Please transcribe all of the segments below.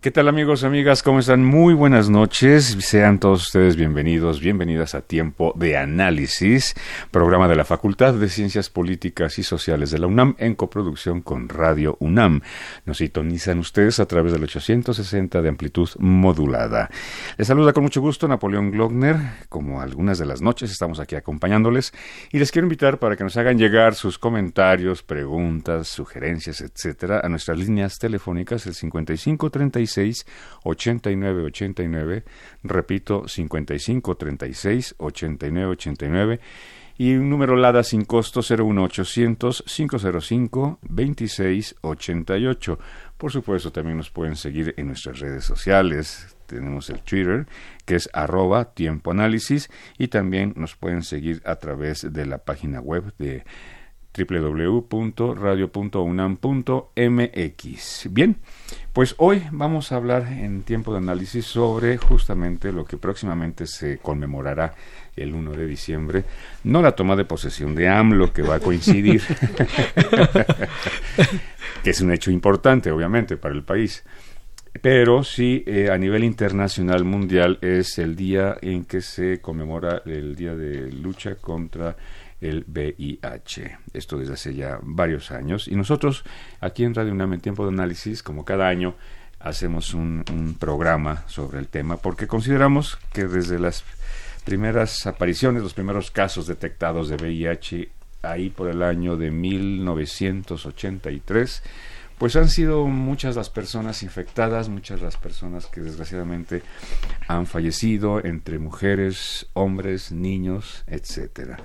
¿Qué tal amigos, amigas? ¿Cómo están? Muy buenas noches. Sean todos ustedes bienvenidos, bienvenidas a Tiempo de Análisis, programa de la Facultad de Ciencias Políticas y Sociales de la UNAM en coproducción con Radio UNAM. Nos sintonizan ustedes a través del 860 de amplitud modulada. Les saluda con mucho gusto Napoleón Glockner. Como algunas de las noches estamos aquí acompañándoles y les quiero invitar para que nos hagan llegar sus comentarios, preguntas, sugerencias, etcétera, a nuestras líneas telefónicas el 5536 89 89, repito 55 36 89 89 y un número LADA sin costo 01800 505 26 88. Por supuesto, también nos pueden seguir en nuestras redes sociales. Tenemos el Twitter, que es arroba tiempo análisis, y también nos pueden seguir a través de la página web de www.radio.unam.mx. Bien, pues hoy vamos a hablar en tiempo de análisis sobre justamente lo que próximamente se conmemorará el 1 de diciembre, no la toma de posesión de AMLO que va a coincidir, que es un hecho importante obviamente para el país, pero sí eh, a nivel internacional mundial es el día en que se conmemora el día de lucha contra el VIH. Esto desde hace ya varios años. Y nosotros aquí en Radio UNAM en Tiempo de Análisis, como cada año, hacemos un, programa sobre el tema porque consideramos que desde las primeras apariciones, los primeros casos detectados de VIH ahí por el año de 1983, pues han sido muchas las personas infectadas, muchas las personas que desgraciadamente han fallecido entre mujeres, hombres, niños, etcétera.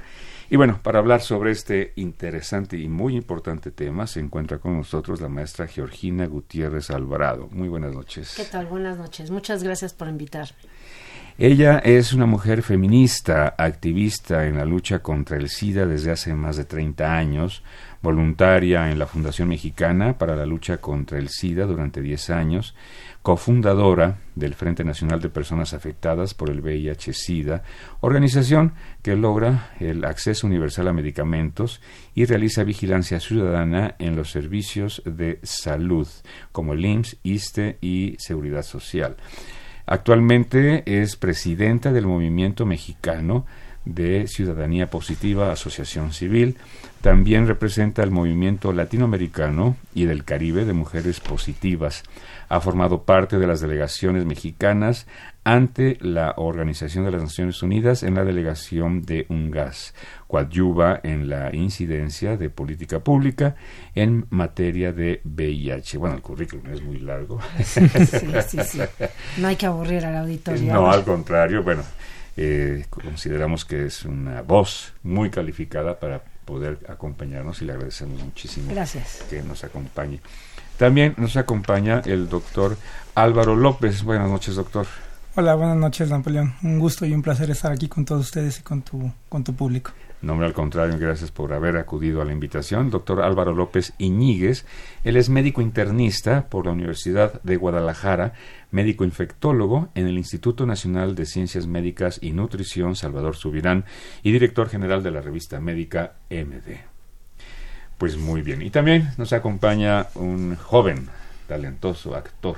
Y bueno, para hablar sobre este interesante y muy importante tema, se encuentra con nosotros la maestra Georgina Gutiérrez Alvarado. Muy buenas noches. ¿Qué tal? Buenas noches. Muchas gracias por invitarme. Ella es una mujer feminista, activista en la lucha contra el SIDA desde hace más de 30 años, voluntaria en la Fundación Mexicana para la lucha contra el SIDA durante 10 años, cofundadora del Frente Nacional de Personas Afectadas por el VIH-Sida, organización que logra el acceso universal a medicamentos y realiza vigilancia ciudadana en los servicios de salud, como el IMSS, ISTE y Seguridad Social. Actualmente es presidenta del Movimiento Mexicano de Ciudadanía Positiva Asociación Civil. También representa el movimiento latinoamericano y del Caribe de Mujeres Positivas. Ha formado parte de las delegaciones mexicanas ante la Organización de las Naciones Unidas en la delegación de UNGAS. Coadyuva en la incidencia de política pública en materia de VIH. Bueno, el currículum es muy largo. Sí, sí, sí. No hay que aburrir al auditorio. No, al contrario. Bueno, eh, consideramos que es una voz muy calificada para poder acompañarnos y le agradecemos muchísimo que nos acompañe. También nos acompaña el doctor Álvaro López. Buenas noches, doctor. Hola, buenas noches, Napoleón. Un gusto y un placer estar aquí con todos ustedes y con tu, con tu público. Nombre al contrario, gracias por haber acudido a la invitación. Doctor Álvaro López Iñiguez, él es médico internista por la Universidad de Guadalajara, médico infectólogo en el Instituto Nacional de Ciencias Médicas y Nutrición Salvador Subirán y director general de la revista médica MD. Pues muy bien. Y también nos acompaña un joven, talentoso actor,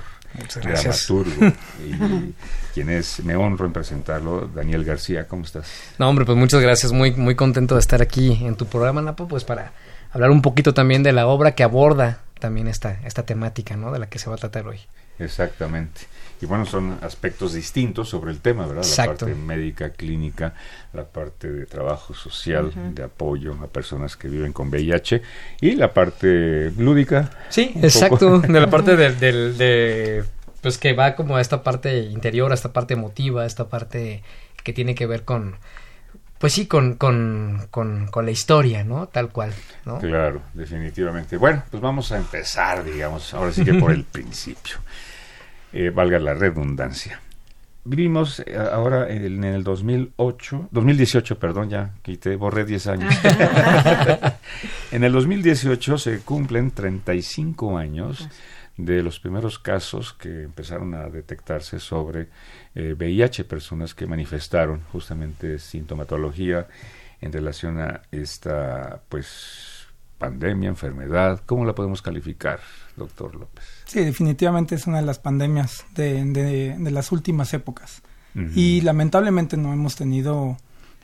dramaturgo, y quien es, me honro en presentarlo, Daniel García. ¿Cómo estás? No, hombre, pues muchas gracias. Muy, muy contento de estar aquí en tu programa, Napo, pues para hablar un poquito también de la obra que aborda también esta, esta temática, ¿no? De la que se va a tratar hoy. Exactamente. Y bueno, son aspectos distintos sobre el tema, ¿verdad? Exacto. La parte médica, clínica, la parte de trabajo social, de apoyo a personas que viven con VIH y la parte lúdica. Sí, exacto. poco. De la parte del, del- de, pues que va como a esta parte interior, a esta parte emotiva, a esta parte que tiene que ver con, pues sí, con, con, con, con la historia, ¿no? Tal cual, ¿no? Claro, definitivamente. Bueno, pues vamos a empezar, digamos, ahora sí que por el principio. Eh, valga la redundancia. Vivimos eh, ahora en el 2008, 2018, perdón, ya quité, borré 10 años. en el 2018 se cumplen 35 años de los primeros casos que empezaron a detectarse sobre eh, VIH, personas que manifestaron justamente sintomatología en relación a esta, pues, pandemia, enfermedad. ¿Cómo la podemos calificar, doctor López? Sí, definitivamente es una de las pandemias de, de- de las últimas épocas. Y lamentablemente no hemos tenido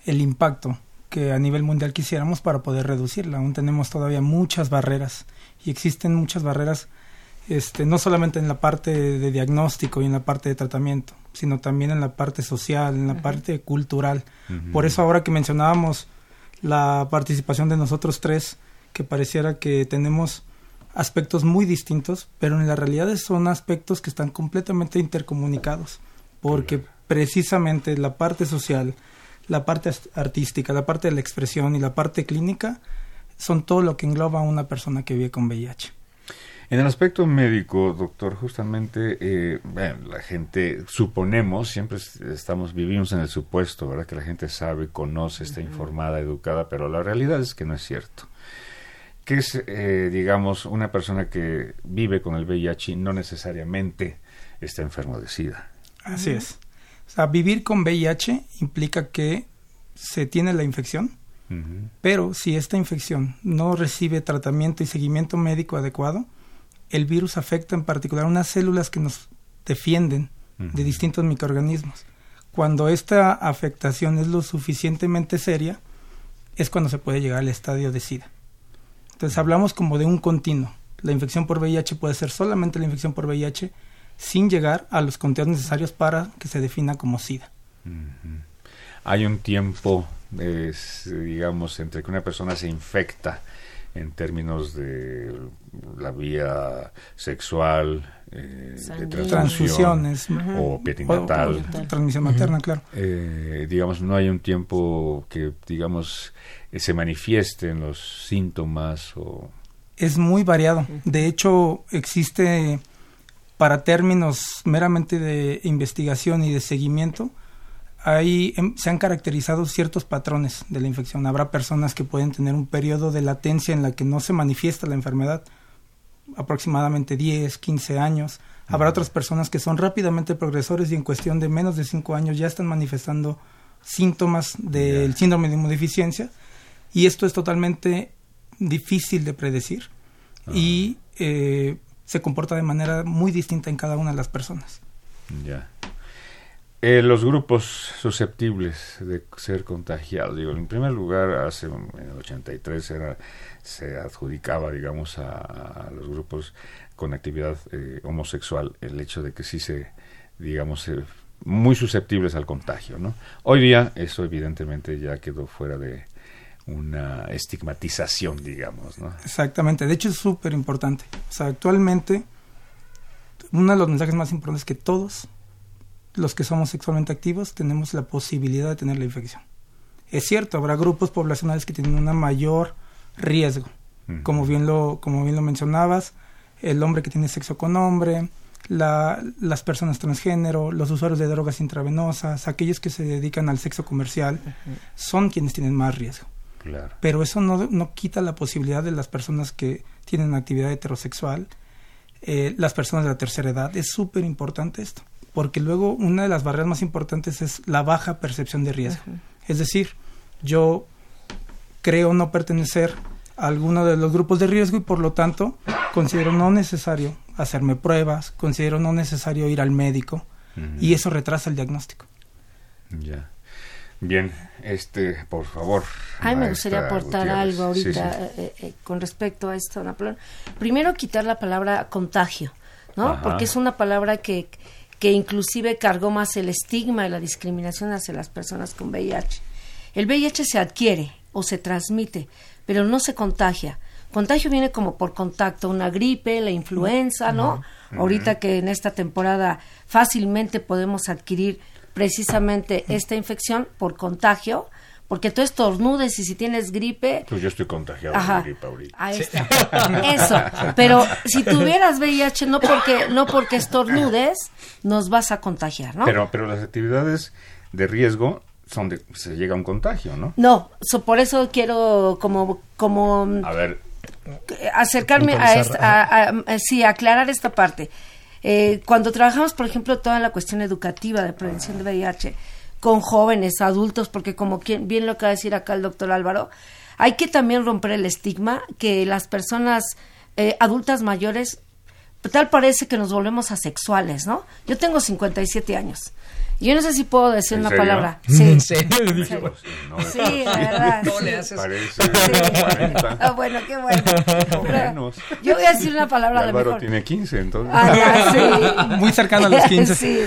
el impacto que a nivel mundial quisiéramos para poder reducirla. Aún tenemos todavía muchas barreras y existen muchas barreras este, no solamente en la parte de diagnóstico y en la parte de tratamiento, sino también en la parte social, en la parte cultural. Por eso ahora que mencionábamos la participación de nosotros tres, que pareciera que tenemos aspectos muy distintos, pero en la realidad son aspectos que están completamente intercomunicados, porque precisamente la parte social, la parte artística, la parte de la expresión y la parte clínica son todo lo que engloba a una persona que vive con VIH. En el aspecto médico, doctor, justamente eh, bueno, la gente, suponemos, siempre es- estamos, vivimos en el supuesto, ¿verdad? Que la gente sabe, conoce, está informada, educada, pero la realidad es que no es cierto. Que es, eh, digamos, una persona que vive con el VIH no necesariamente está enfermo de SIDA. Así es. O sea, vivir con VIH implica que se tiene la infección, pero si esta infección no recibe tratamiento y seguimiento médico adecuado, el virus afecta en particular unas células que nos defienden de distintos microorganismos. Cuando esta afectación es lo suficientemente seria, es cuando se puede llegar al estadio de SIDA. Entonces hablamos como de un continuo. La infección por VIH puede ser solamente la infección por VIH sin llegar a los conteos necesarios para que se defina como SIDA. Hay un tiempo, es, digamos, entre que una persona se infecta en términos de la vía sexual, eh, de Transfusiones. o perinatal. o- o transmisión materna, claro. Eh, digamos, no hay un tiempo que, digamos, eh, se manifiesten los síntomas o... es muy variado. De hecho, existe para términos meramente de investigación y de seguimiento, hay, em, se han caracterizado ciertos patrones de la infección. Habrá personas que pueden tener un periodo de latencia en la que no se manifiesta la enfermedad, aproximadamente 10, 15 años. Habrá otras personas que son rápidamente progresores y en cuestión de menos de 5 años ya están manifestando síntomas del síndrome de inmunodeficiencia. Y esto es totalmente difícil de predecir y eh, se comporta de manera muy distinta en cada una de las personas. Ya. Eh, los grupos susceptibles de ser contagiados, digo, en primer lugar, hace en el 83 era, se adjudicaba, digamos, a, los grupos con actividad eh, homosexual el hecho de que sí se, digamos, muy susceptibles al contagio, ¿no? Hoy día eso evidentemente ya quedó fuera de una estigmatización, digamos, ¿no? Exactamente, de hecho es súper importante. O sea, actualmente uno de los mensajes más importantes es que todos los que somos sexualmente activos tenemos la posibilidad de tener la infección. Es cierto, habrá grupos poblacionales que tienen un mayor riesgo, como bien lo como bien lo mencionabas, el hombre que tiene sexo con hombre, la- las personas transgénero, los usuarios de drogas intravenosas, aquellos que se dedican al sexo comercial, son quienes tienen más riesgo. Claro. Pero eso no, no quita la posibilidad de las personas que tienen actividad heterosexual, eh, las personas de la tercera edad. Es súper importante esto, porque luego una de las barreras más importantes es la baja percepción de riesgo. Es decir, yo creo no pertenecer a alguno de los grupos de riesgo y por lo tanto considero no necesario hacerme pruebas, considero no necesario ir al médico y eso retrasa el diagnóstico. Ya. Bien, este, por favor. A mí me gustaría aportar Gutiérrez. algo Sí, ahorita sí. eh, eh, con respecto a esto, Napoleón. Primero, quitar la palabra contagio. ¿no? Ajá. Porque es una palabra que, que inclusive cargó más el estigma y la discriminación hacia las personas con VIH. El VIH se adquiere o se transmite, pero no se contagia. Contagio viene como por contacto, una gripe, la influenza, ¿no? Ahorita que en esta temporada fácilmente podemos adquirir precisamente esta infección por contagio, porque tú estornudes y si tienes gripe, Pues yo estoy contagiado Ajá. de gripe ahorita. Ahí está. Eso. Pero si tuvieras VIH, no porque, no porque estornudes, nos vas a contagiar, ¿no? Pero, pero las actividades de riesgo son de, se llega a un contagio, ¿no? no, so- por eso quiero como, como A ver, acercarme a, esta, a- a- a- sí, aclarar esta parte. Eh, cuando trabajamos, por ejemplo, toda la cuestión educativa de prevención de VIH con jóvenes, adultos, porque como quien, bien lo acaba de decir acá el doctor Álvaro, hay que también romper el estigma que las personas eh, adultas mayores, tal parece que nos volvemos asexuales, ¿no? Yo tengo 57 años. Yo no sé si puedo decir ¿En una serio? palabra. Sí. ¿En serio? Sí. pues, no, Sí, la verdad. No sí. le haces. parece Sí. 40. Ah, bueno, qué bueno. O menos. Yo voy a decir una palabra Álvaro mejor. tiene 15, entonces. Ah, ya, sí. Muy cercano a los 15. Sí.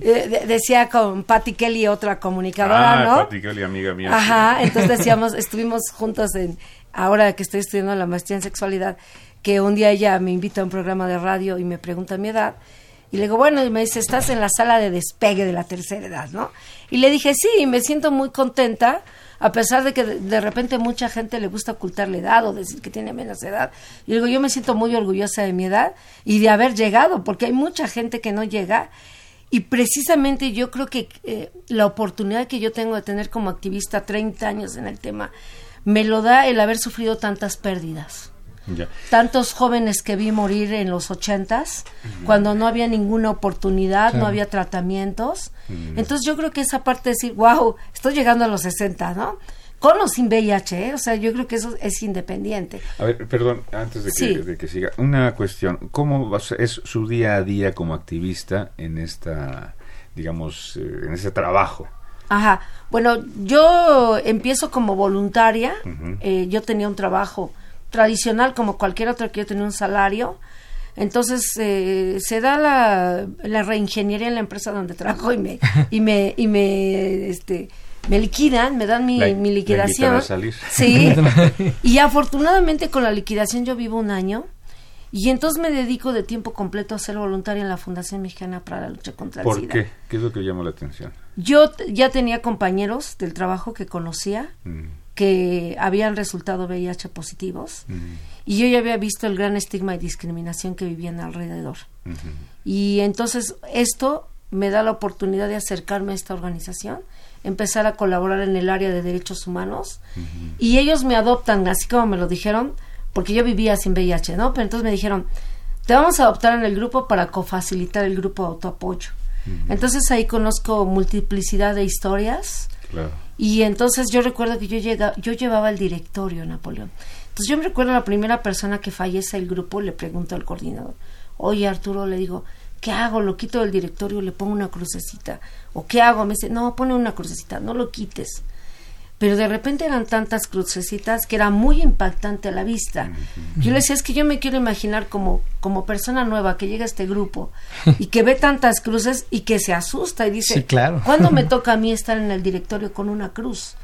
Eh, de- decía con Patty Kelly, otra comunicadora, ah, ¿no? Kelly, amiga mía. Ajá, sí. entonces decíamos, estuvimos juntos en, ahora que estoy estudiando la maestría en sexualidad, que un día ella me invita a un programa de radio y me pregunta mi edad. Y le digo, bueno, y me dice, estás en la sala de despegue de la tercera edad, ¿no? Y le dije, sí, y me siento muy contenta, a pesar de que de, repente mucha gente le gusta ocultar la edad o decir que tiene menos edad. Y digo, yo me siento muy orgullosa de mi edad y de haber llegado, porque hay mucha gente que no llega. Y precisamente yo creo que eh, la oportunidad que yo tengo de tener como activista 30 años en el tema, me lo da el haber sufrido tantas pérdidas Ya. tantos jóvenes que vi morir en los ochentas, cuando no había ninguna oportunidad, no había tratamientos. Entonces yo creo que esa parte de decir, wow, estoy llegando a los 60, ¿no? Con o sin VIH, ¿eh? o sea, yo creo que eso es independiente. A ver, perdón, antes de que, Sí. de que siga, una cuestión. ¿Cómo es su día a día como activista en esta, digamos, eh, en ese trabajo? Ajá. Bueno, yo empiezo como voluntaria. Eh, yo tenía un trabajo tradicional como cualquier otro que yo tenía un salario. Entonces eh, se da la, la reingeniería en la empresa donde trabajo y me y me y me este me liquidan, me dan mi, La- mi la liquidación. invitan a salir. Sí. y afortunadamente con la liquidación yo vivo un año y entonces me dedico de tiempo completo a ser voluntaria en la Fundación Mexicana para la lucha contra el ¿Por SIDA. qué? ¿Qué es lo que llamó la atención? Yo ya tenía compañeros del trabajo que conocía Mm, que habían resultado VIH positivos mm, y yo ya había visto el gran estigma y discriminación que vivían alrededor. Y entonces esto me da la oportunidad de acercarme a esta organización, empezar a colaborar en el área de derechos humanos y ellos me adoptan, así como me lo dijeron, porque yo vivía sin VIH, ¿no? Pero entonces me dijeron, te vamos a adoptar en el grupo para cofacilitar el grupo de autoapoyo. Entonces ahí conozco multiplicidad de historias, Y entonces yo recuerdo que yo, llega, yo llevaba el directorio, Napoleón. Entonces yo me recuerdo la primera persona que fallece del grupo, le pregunto al coordinador, oye Arturo, le digo, ¿qué hago? ¿Lo quito del directorio? ¿Le pongo una crucecita? ¿O qué hago? Me dice, no, pone una crucecita, no lo quites. Pero de repente eran tantas crucecitas que era muy impactante a la vista. Yo le decía, es que yo me quiero imaginar como, como persona nueva que llega a este grupo y que ve tantas cruces y que se asusta y dice, Sí, claro. ¿cuándo me toca a mí estar en el directorio con una cruz?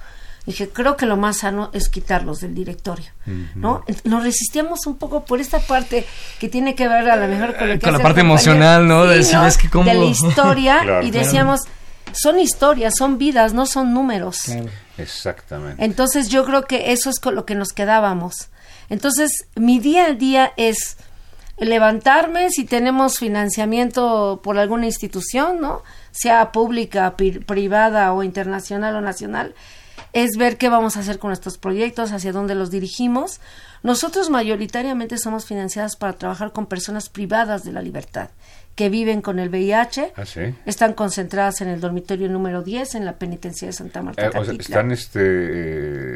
Dije, creo que lo más sano es quitarlos del directorio, ¿no? Nos resistíamos un poco por esta parte que tiene que ver a lo mejor con, lo que Con la parte emocional, ¿no? De decir, es que cómo- De la historia Claro. y decíamos, son historias, son vidas, no son números. Exactamente. Entonces yo creo que eso es con lo que nos quedábamos. Entonces mi día a día es levantarme si tenemos financiamiento por alguna institución, ¿no? Sea pública, privada o internacional o nacional, es ver qué vamos a hacer con estos proyectos, hacia dónde los dirigimos. Nosotros mayoritariamente somos financiadas para trabajar con personas privadas de la libertad que viven con el VIH. ¿Ah, sí? Están concentradas en el dormitorio número 10 en la penitencia de Santa Marta. Eh, o sea, Catitla. ¿Están este,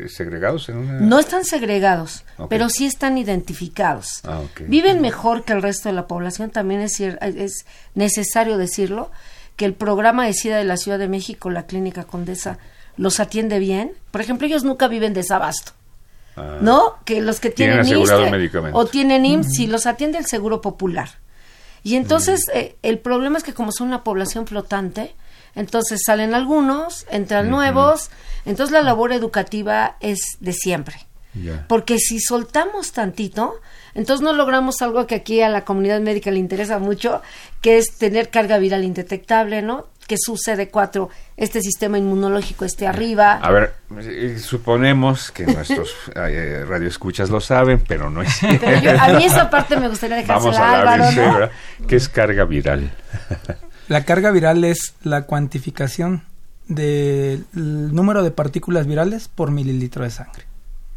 eh, segregados en una...? No están segregados, pero sí están identificados. Ah. Viven mejor que el resto de la población, también es, es necesario decirlo, que el programa de SIDA de la Ciudad de México, la Clínica Condesa, los atiende bien. Por ejemplo, ellos nunca viven desabasto, Ah, ¿no? Que los que Tienen tienen, asegurado ISSSTE medicamento. o tienen IMSS, si los atiende el Seguro Popular. Y entonces eh, el problema es que como son una población flotante, entonces salen algunos, entran nuevos, entonces la labor educativa es de siempre. Ya. Porque si soltamos tantito, entonces no logramos algo que aquí a la comunidad médica le interesa mucho, que es tener carga viral indetectable, ¿no? Que su CD4, este sistema inmunológico esté arriba. A ver, eh, suponemos que nuestros eh, radioescuchas lo saben, pero no es cierto. Pero yo- a mí esa parte me gustaría Vamos dejársela a a la Álvaro. ¿Qué es carga viral? La carga viral es la cuantificación del número de partículas virales por mililitro de sangre.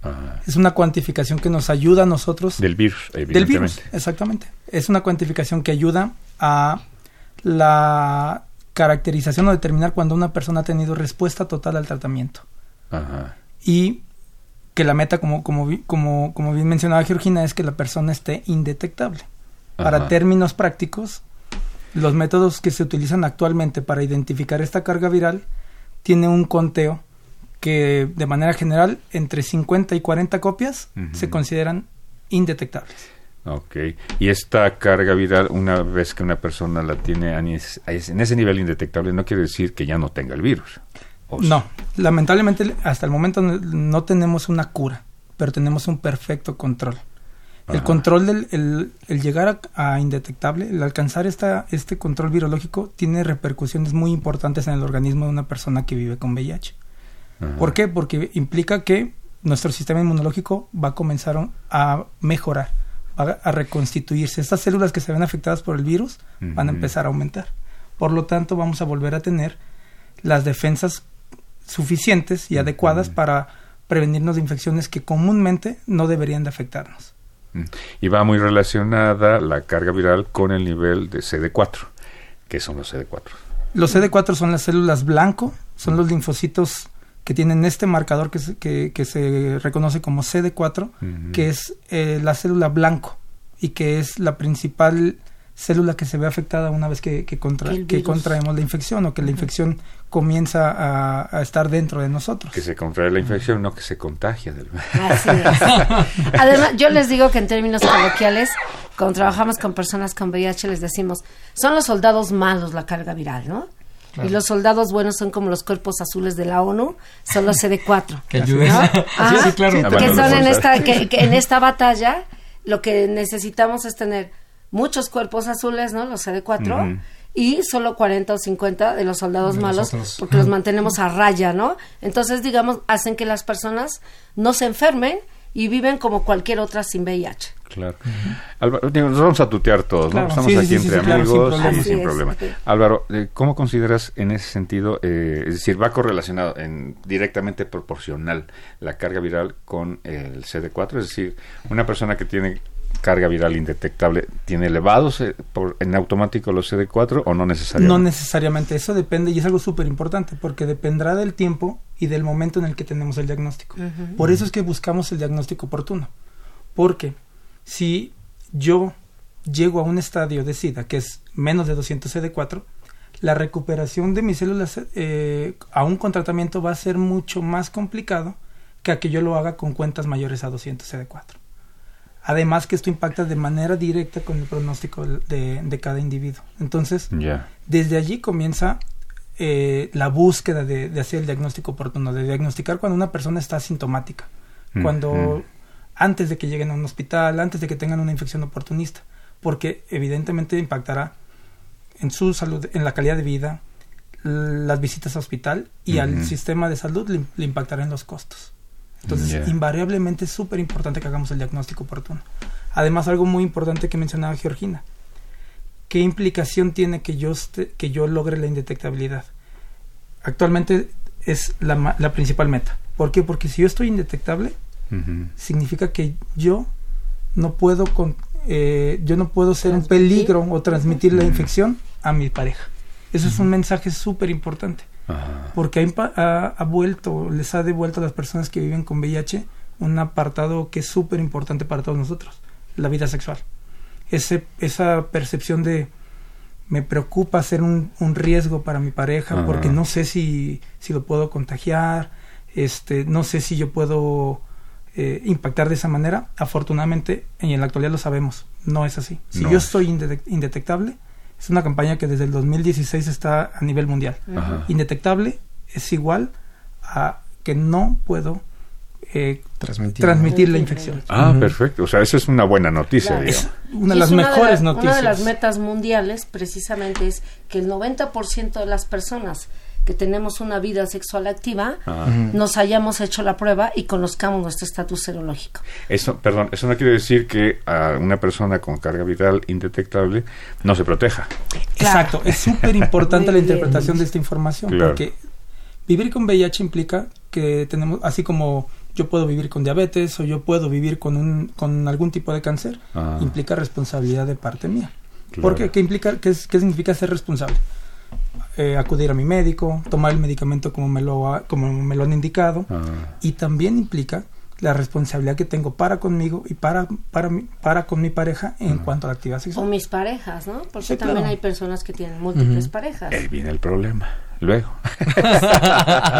Ajá. Es una cuantificación que nos ayuda a nosotros Del virus, del evidentemente. virus, exactamente. Es una cuantificación que ayuda a la caracterización o determinar cuando una persona ha tenido respuesta total al tratamiento. Ajá. Y que la meta, como, como, como, como bien mencionaba Georgina, es que la persona esté indetectable. Para términos prácticos, los métodos que se utilizan actualmente para identificar esta carga viral tiene un conteo que de manera general entre 50 y 40 copias se consideran indetectables. Ok. Y esta carga viral, una vez que una persona la tiene en ese nivel indetectable, no quiere decir que ya no tenga el virus. No, lamentablemente hasta el momento no, tenemos una cura, pero tenemos un perfecto control. El control del el, el llegar a, a indetectable, el alcanzar esta, este control virológico tiene repercusiones muy importantes en el organismo de una persona que vive con VIH. Ajá. ¿Por qué? Porque implica que nuestro sistema inmunológico va a comenzar a mejorar, va a reconstituirse. Estas células que se ven afectadas por el virus van a empezar a aumentar. Por lo tanto, vamos a volver a tener las defensas suficientes y adecuadas para prevenirnos de infecciones que comúnmente no deberían de afectarnos. Y va muy relacionada la carga viral con el nivel de CD4. ¿Qué son los CD4? Los CD4 son las células blanco, son los linfocitos que tienen este marcador que se, que, que se reconoce como CD4, Ujú. que es eh, la célula blanco y que es la principal célula que se ve afectada una vez que, que, contra- Que contraemos la infección o que la infección comienza a, a estar dentro de nosotros. Que se contrae la infección, no que se contagia del Así es. Además, yo les digo que en términos coloquiales, cuando trabajamos con personas con VIH, les decimos, son los soldados malos la carga viral, ¿no? Y los soldados buenos son como los cuerpos azules de la ONU, son los CD4. Que ayuden. ¿no? sí, Ah, sí, claro. Ah, que son en esta, que, que en esta batalla lo que necesitamos es tener muchos cuerpos azules, ¿no? Los CD4. Ujú. Y solo 40 o 50 de los soldados De los malos, porque los mantenemos a raya, ¿no? Entonces, digamos, hacen que las personas no se enfermen y viven como cualquier otra sin VIH. Claro. Álvaro, digo, nos vamos a tutear todos, ¿no? Claro, Estamos sí, sí, aquí sí, entre sí, claro, sin amigos problema. y Así sin es, problema. ok. Álvaro, eh, ¿cómo consideras en ese sentido, eh, es decir, va correlacionado en, directamente proporcional la carga viral con el CD4? Es decir, una persona que tiene carga viral indetectable, ¿tiene elevados eh, por, en automático los CD4 o no necesariamente? No necesariamente, eso depende y es algo súper importante porque dependerá del tiempo y del momento en el que tenemos el diagnóstico. Por eso es que buscamos el diagnóstico oportuno. Porque si yo llego a un estadio de SIDA que es menos de 200 CD4, la recuperación de mis células eh, aún con tratamiento va a ser mucho más complicado que a que yo lo haga con cuentas mayores a 200 CD4. Además que esto impacta de manera directa con el pronóstico de, de cada individuo. Entonces, desde allí comienza eh, la búsqueda de, de hacer el diagnóstico oportuno, de diagnosticar cuando una persona está asintomática, Mm, cuando mm. antes de que lleguen a un hospital, antes de que tengan una infección oportunista, porque evidentemente impactará en su salud, en la calidad de vida, las visitas a hospital y al sistema de salud le, le impactará en los costos. Entonces, invariablemente es súper importante que hagamos el diagnóstico oportuno. Además, algo muy importante que mencionaba Georgina, ¿qué implicación tiene que yo, que yo logre la indetectabilidad? Actualmente es la, ma- la principal meta. ¿Por qué? Porque si yo estoy indetectable, significa que yo no puedo con, eh, yo no puedo ser un peligro o transmitir la infección a mi pareja. Eso es un mensaje súper importante Ajá. porque ha, impa- ha- ha vuelto, les ha devuelto a las personas que viven con VIH un apartado que es súper importante para todos nosotros, la vida sexual. Ese, esa percepción de me preocupa ser un, un riesgo para mi pareja Ajá. porque no sé si, si lo puedo contagiar, este, no sé si yo puedo eh, impactar de esa manera. Afortunadamente, en la actualidad lo sabemos, no es así. Si No. yo soy inde- indetectable, es una campaña que desde el 2016 está a nivel mundial. Ajá. Indetectable es igual a que no puedo eh, Transmitir. transmitir la infección. Ah, Ujú. perfecto. O sea, esa es una buena noticia, Claro. digamos. Una de las es una mejores las- noticias. Una de las metas mundiales precisamente es que el 90% de las personas que tenemos una vida sexual activa Ah. nos hayamos hecho la prueba y conozcamos nuestro estatus serológico. Eso, perdón, eso no quiere decir que a una persona con carga viral indetectable no se proteja. Exacto, es súper importante la interpretación de esta información, Claro. porque vivir con VIH implica que tenemos, así como yo puedo vivir con diabetes o yo puedo vivir con, un, con algún tipo de cáncer, Ah. implica responsabilidad de parte mía. Claro. ¿Por qué? ¿Qué, implica, qué, es- qué significa ser responsable? Eh, acudir a mi médico, tomar el medicamento como me lo, ha- como me lo han indicado, Ah, y también implica la responsabilidad que tengo para conmigo y para, para, mi- para con mi pareja en cuanto a la actividad O sexual. mis parejas, ¿no? Porque Sí, también claro. hay personas que tienen múltiples parejas. ahí viene el problema. Luego.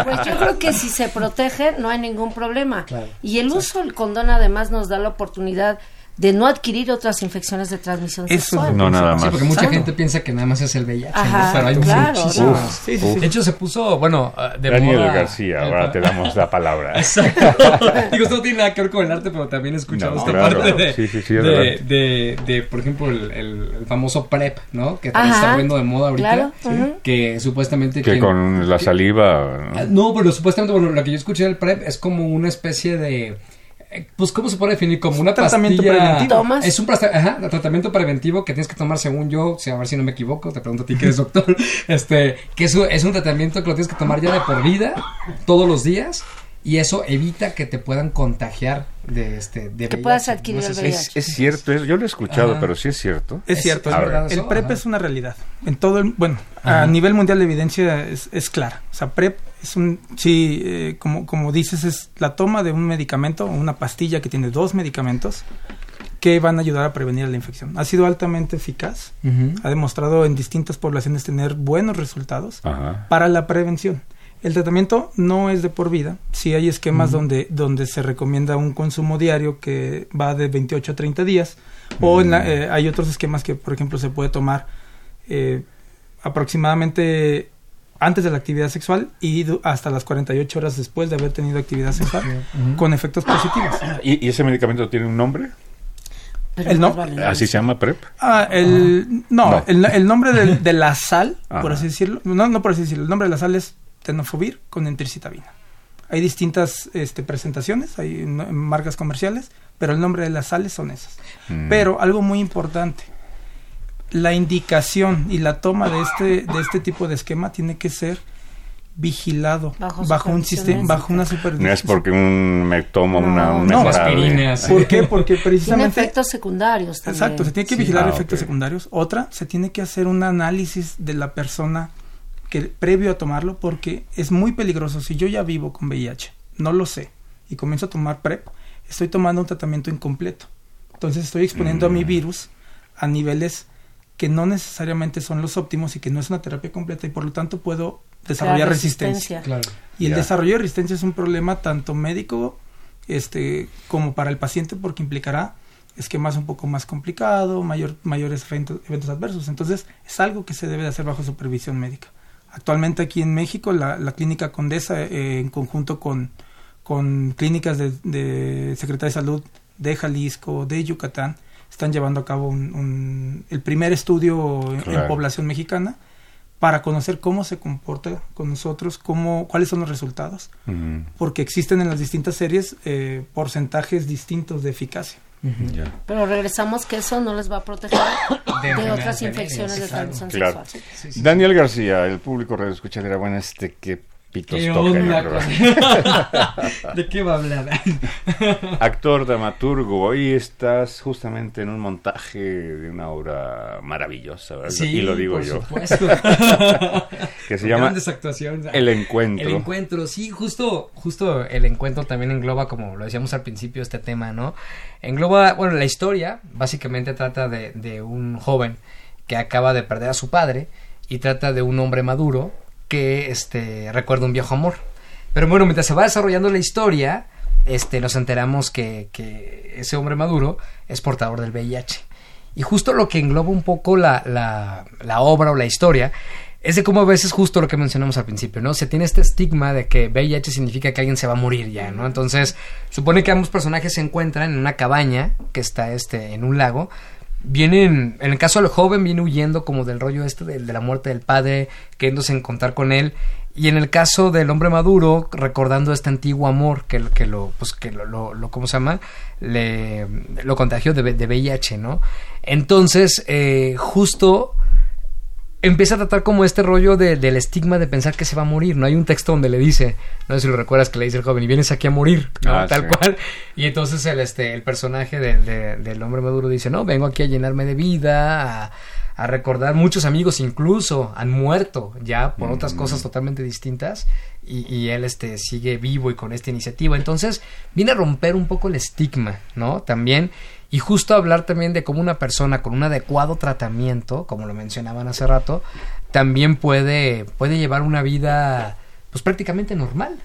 Pues yo creo que si se protege no hay ningún problema. Claro. Y el uso del condón además nos da la oportunidad de no adquirir otras infecciones de transmisión Eso sexual. No, nada Sí, más. porque mucha Claro. gente piensa que nada más es el VIH, ¿no? Ajá, pero hay claro, muchísimas. ¿no? Sí, sí, sí. De hecho, se puso, bueno, ah, de Daniel moda García, el- ahora te damos la palabra. Exacto. Digo, esto no tiene nada que ver con el arte, pero también he escuchado No, esta claro. parte de, Sí, sí, sí, de, de, de, por ejemplo, el, el- el famoso PrEP, ¿no? Que también Ajá. está volviendo de moda ahorita. Que supuestamente... Que quien- con la saliva. ¿no? Ah, No, pero supuestamente, bueno, lo que yo escuché del PrEP es como una especie de... eh, Pues, ¿cómo se puede definir? Como una tratamiento pastilla... preventivo. Tomas. Es un ajá, tratamiento preventivo que tienes que tomar según yo, o sea, a ver si no me equivoco, te pregunto a ti que eres doctor, este, que es un, es un tratamiento que lo tienes que tomar ya de por vida, todos los días, y eso evita que te puedan contagiar de este de Que VIH. puedas adquirir el si- VIH. Es, es cierto, es- yo lo he escuchado, Ajá. pero sí es cierto. Es Es- cierto, es verdad eso, el PrEP ajá. es una realidad. En todo el, bueno, Ajá. a nivel mundial la evidencia es, es clara. O sea, PrEP es un, sí, eh, como, como dices, es la toma de un medicamento o una pastilla que tiene dos medicamentos que van a ayudar a prevenir la infección. Ha sido altamente eficaz, ha demostrado en distintas poblaciones tener buenos resultados Ajá. para la prevención. El tratamiento no es de por vida. Sí hay esquemas donde, donde se recomienda un consumo diario que va de 28 a 30 días. O en la- eh, hay otros esquemas que, por ejemplo, se puede tomar eh, aproximadamente antes de la actividad sexual y hasta las 48 horas después de haber tenido actividad sexual con efectos positivos. ¿Y, y ese medicamento tiene un nombre? Pero El no- vale. ¿Así se llama PrEP? Ah, el, no, No. El, el nombre de, la sal, por Ajá. así decirlo, no, no por así decirlo, el nombre de la sal es tenofovir con entricitabina. Hay distintas este, presentaciones, hay marcas comerciales, pero el nombre de las sales son esas. Mm. Pero algo muy importante, la indicación y la toma de este, de este tipo de esquema tiene que ser vigilado Bajo bajo, un sistema, bajo una supervisión. No es porque un me tomo No, una, un no. Aspirinas. ¿Por qué? Porque Tiene precisamente efectos secundarios también. Exacto, se tiene que Sí. vigilar Ah, efectos secundarios. Otra, se tiene que hacer un análisis de la persona que previo a tomarlo porque es muy peligroso. Si yo ya vivo con VIH, no lo sé, y comienzo a tomar PrEP, estoy tomando un tratamiento incompleto. Entonces estoy exponiendo a mi Mm. virus a niveles que no necesariamente son los óptimos y que no es una terapia completa y por lo tanto puedo desarrollar Crear resistencia. Claro. Y el desarrollo de resistencia es un problema tanto médico este, como para el paciente porque implicará esquemas un poco más complicado, mayor, mayores eventos, eventos adversos. Entonces es algo que se debe de hacer bajo supervisión médica. Actualmente aquí en México la, la clínica Condesa eh, en conjunto con, con clínicas de, de Secretaría de Salud de Jalisco, de Yucatán, están llevando a cabo un- un- el primer estudio en- población mexicana para conocer cómo se comporta con nosotros, cómo, cuáles son los resultados, porque existen en las distintas series eh, porcentajes distintos de eficacia. ya. Pero regresamos que eso no les va a proteger de, otras infecciones de transmisión Claro. sexual. Sí, sí, Daniel García, el público radio escucha dirá, bueno, este qué pitos ¿Qué onda con- ¿De qué va a hablar? Actor, dramaturgo, hoy estás justamente en un montaje de una obra maravillosa, ¿verdad? y lo digo por yo, supuesto. que se llama. El Encuentro. El encuentro, sí, justo, justo el encuentro también engloba, como lo decíamos al principio, este tema, ¿no? Engloba, bueno, la historia básicamente trata de, de un joven que acaba de perder a su padre y trata de un hombre maduro que este, recuerda un viejo amor. Pero bueno, mientras se va desarrollando la historia, este, nos enteramos que, ese hombre maduro es portador del VIH. Y justo lo que engloba un poco la, la, la obra o la historia es de cómo a veces justo lo que mencionamos al principio, ¿no? Se tiene este estigma de que VIH significa que alguien se va a morir ya, ¿no? Entonces, supone que ambos personajes se encuentran en una cabaña que está este, en un lago. Vienen, en el caso del joven, viene huyendo como del rollo este de, de la muerte del padre, queriéndose encontrar con él. Y en el caso del hombre maduro, recordando este antiguo amor que, que lo, pues que lo, lo, ¿cómo se llama? Le, lo contagió de, de VIH, ¿no? Entonces, eh, justo empieza a tratar como este rollo de, del estigma de pensar que se va a morir, ¿no? Hay un texto donde le dice, no sé si lo recuerdas, que le dice el joven, y vienes aquí a morir, ¿no? Ah, Tal sí. cual. Y entonces el, este, el personaje de, de, del hombre maduro dice, no, vengo aquí a llenarme de vida, a, a recordar, muchos amigos incluso han muerto ya por otras cosas totalmente distintas, y, y él este, sigue vivo y con esta iniciativa. Entonces, viene a romper un poco el estigma, ¿no? También y justo hablar también de cómo una persona con un adecuado tratamiento, como lo mencionaban hace rato, también puede, puede llevar una vida pues prácticamente normal.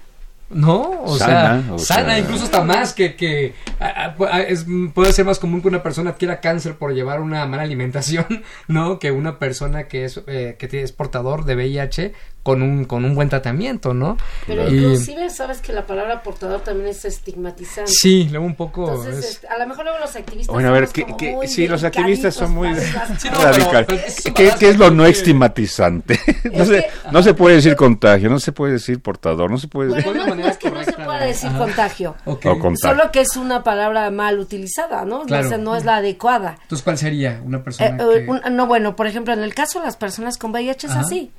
¿No? O Sana, sea, o sana, sea- incluso hasta más que, que a- a- a- es- puede ser más común que una persona adquiera cáncer por llevar una mala alimentación, ¿no? Que una persona que es, eh, que es portador de VIH con un, con un buen tratamiento, ¿no? Pero Y- inclusive sabes que la palabra portador también es estigmatizante. Sí, luego un poco... Entonces, es- este, a lo mejor luego los activistas Bueno, a ver, somos ¿qué, como qué- muy sí, los activistas son muy Sí, no, radicales. es ¿Qué, qué es lo no que- estigmatizante? no, Es se, que- no se puede decir contagio, no se puede decir portador, no se puede decir... Bueno, no, no es que no se pueda decir contagio. Ok. O contagio. Solo que es una palabra mal utilizada, ¿no? Claro. O sea, no es la adecuada. Entonces, ¿cuál sería una persona Eh, que... eh, un- no, bueno, por ejemplo, en el caso de las personas con VIH es Ajá. así.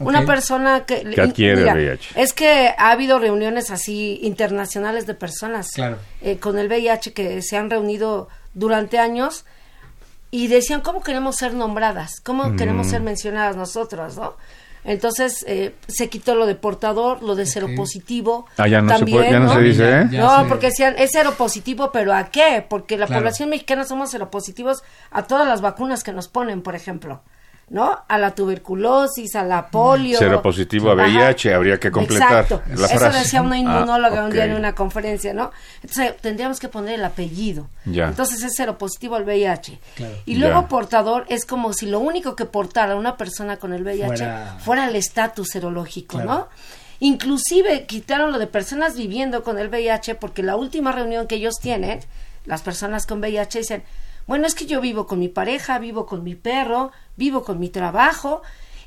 Una persona que, Que adquiere mira, VIH. Es que ha habido reuniones así internacionales de personas Claro. eh, con el VIH que se han reunido durante años y decían, ¿cómo queremos ser nombradas? ¿Cómo queremos ser mencionadas nosotras, no? Entonces eh, se quitó lo de portador, lo de seropositivo. Ah, ya no se también, puede- ya no se dice, ¿eh? Ya no, porque decían, es seropositivo, pero ¿a qué? Porque la Claro. población mexicana somos seropositivos a todas las vacunas que nos ponen, por ejemplo. ¿No? A la tuberculosis, a la polio. Seropositivo a Ajá. VIH, habría que completar Exacto. la Eso frase. decía una inmunóloga Ah, un día en una conferencia, ¿no? Entonces tendríamos que poner el apellido. Ya. Entonces es seropositivo al VIH. Claro. Y luego Ya. portador es como si lo único que portara una persona con el VIH Fuera- fuera, el estatus serológico, Claro. ¿no? Inclusive quitaron lo de personas viviendo con el VIH porque la última reunión que ellos tienen, las personas con VIH dicen, bueno, es que yo vivo con mi pareja, vivo con mi perro, vivo con mi trabajo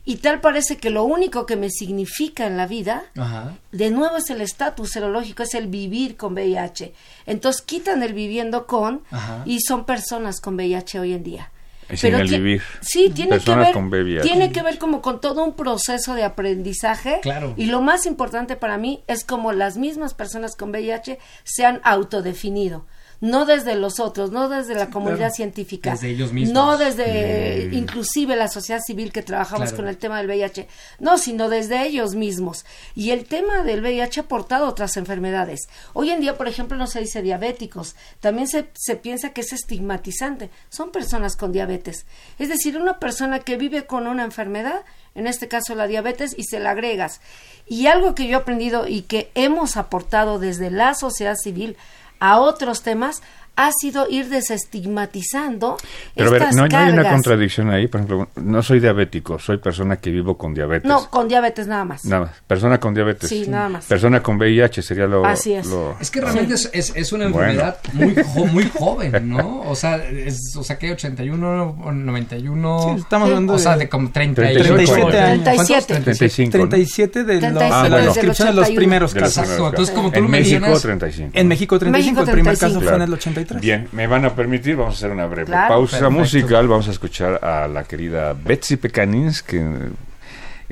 y tal parece que lo único que me significa en la vida Ajá. de nuevo es el estatus serológico, es el vivir con VIH. Entonces quitan el viviendo con Ajá. y son personas con VIH hoy en día. Es en el vivir. Sí, tiene Personas que ver, con VIH. tiene que ver como con todo un proceso de aprendizaje. Claro. Y lo más importante para mí es como las mismas personas con VIH se han autodefinido. No desde los otros, no desde la comunidad científica. Desde ellos mismos. No desde inclusive la sociedad civil que trabajamos Claro. con el tema del VIH. No, sino desde ellos mismos. Y el tema del VIH ha portado otras enfermedades. Hoy en día, por ejemplo, no se dice diabéticos. También se, se piensa que es estigmatizante. Son personas con diabetes. Es decir, una persona que vive con una enfermedad, en este caso la diabetes, y se la agregas. Y algo que yo he aprendido y que hemos aportado desde la sociedad civil a otros temas ha sido ir desestigmatizando Pero a ver, estas no, no hay una contradicción ahí. Por ejemplo, no soy diabético, soy persona que vivo con diabetes. No, con diabetes nada más. Nada más. Persona con diabetes. Sí, nada más. Persona con VIH sería lo. Así es. lo- Es que realmente es, es, es una Bueno. enfermedad muy, jo- muy joven, ¿no? O sea, es, o sea, que 81, o 91. Sí, estamos hablando O sea, de de como 38. 37 años. ¿Cuántos? 37. 35. 37 de, lo- 37 de la descripción de los 81. primeros De casos. Exacto, entonces como tú en lo México, mencionas. 35. En México 35, México, el primer 35. caso fue en el 83. Bien, me van a permitir, vamos a hacer una breve Claro. pausa Perfecto. musical. Vamos a escuchar a la querida Betsy Pecanins, que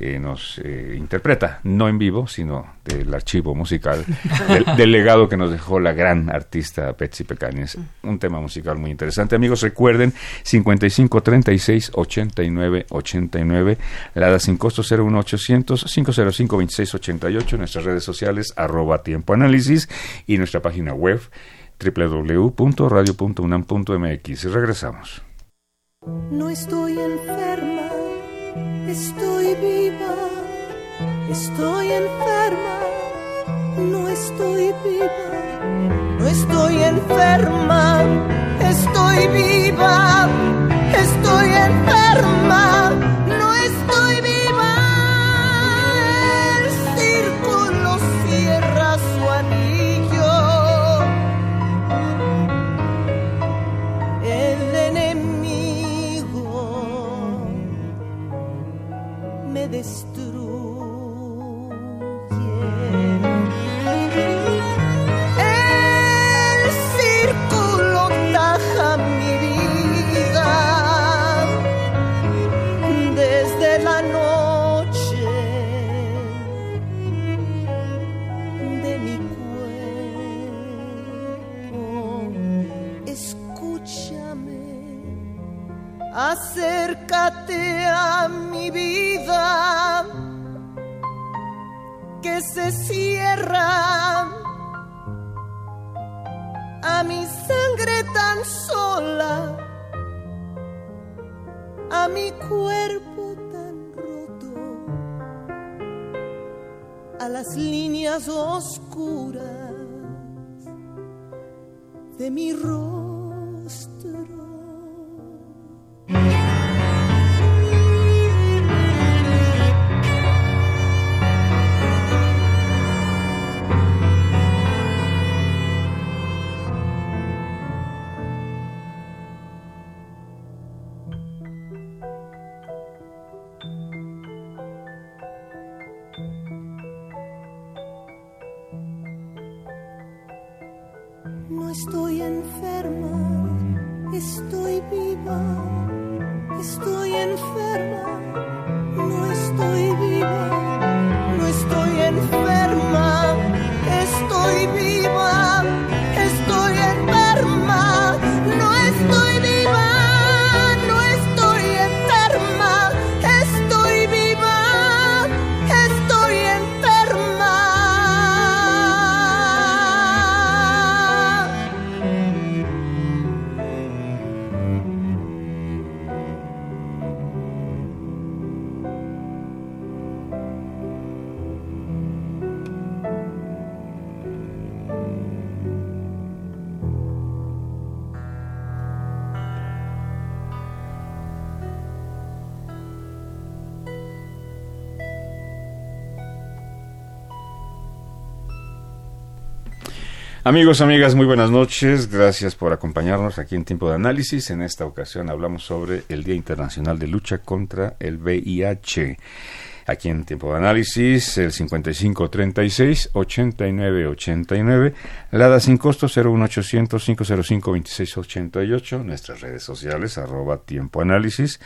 eh, nos eh, interpreta, no en vivo, sino del archivo musical, del, del legado que nos dejó la gran artista Betsy Pecanins. Un tema musical muy interesante. Amigos, recuerden, 55 36 89 89, la da sin costo 01800 505 26 88, nuestras redes sociales, arroba tiempo análisis y nuestra página web www.radio.unam.mx. Regresamos. No estoy enferma, estoy viva. Estoy enferma, no estoy viva. No estoy enferma, estoy viva, estoy enferma, acércate a mi vida que se cierra a mi sangre tan sola, a mi cuerpo tan roto, a las líneas oscuras de mi rostro. Amigos, amigas, muy buenas noches. Gracias por acompañarnos aquí en Tiempo de Análisis. En esta ocasión hablamos sobre el Día Internacional de Lucha contra el VIH. Aquí en Tiempo de Análisis, el 5536-8989, Lada sin costo 01800-505-2688, nuestras redes sociales, arroba Tiempo Análisis,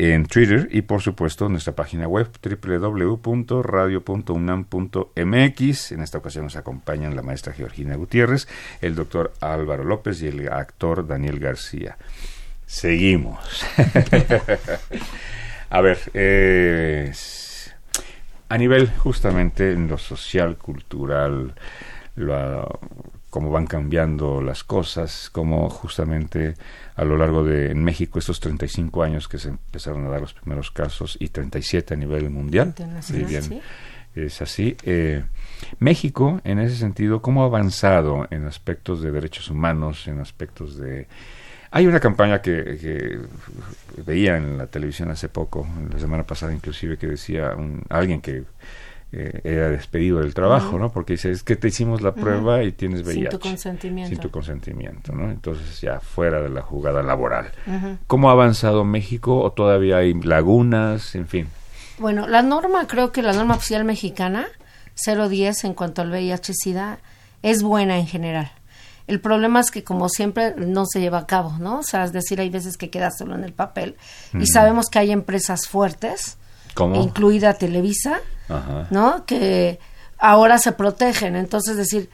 en Twitter y por supuesto nuestra página web www.radio.unam.mx. En esta ocasión nos acompañan la maestra Georgina Gutiérrez, el doctor Álvaro López y el actor Daniel García. Seguimos. A ver, eh, a nivel justamente en lo social, cultural, lo, cómo van cambiando las cosas, cómo justamente a lo largo de en México estos 35 años que se empezaron a dar los primeros casos y 37 a nivel mundial. Internacional, bien, sí. Es así. Eh, México, en ese sentido, ¿cómo ha avanzado en aspectos de derechos humanos, en aspectos de... Hay una campaña que, que veía en la televisión hace poco, la semana pasada inclusive, que decía un, alguien que eh, era despedido del trabajo, ¿no? Porque dice, es que te hicimos la prueba y tienes Sin VIH. tu consentimiento. Sin tu consentimiento, ¿no? Entonces ya fuera de la jugada laboral. ¿Cómo ha avanzado México o todavía hay lagunas, en fin? Bueno, la norma, creo que la norma oficial mexicana, 010 en cuanto al VIH-Sida, es buena en general. El problema es que, como siempre, no se lleva a cabo, ¿no? O sea, es decir, hay veces que queda solo en el papel. Y sabemos que hay empresas fuertes, ¿Cómo? incluida Televisa, Ajá. ¿no? Que ahora se protegen. Entonces, decir,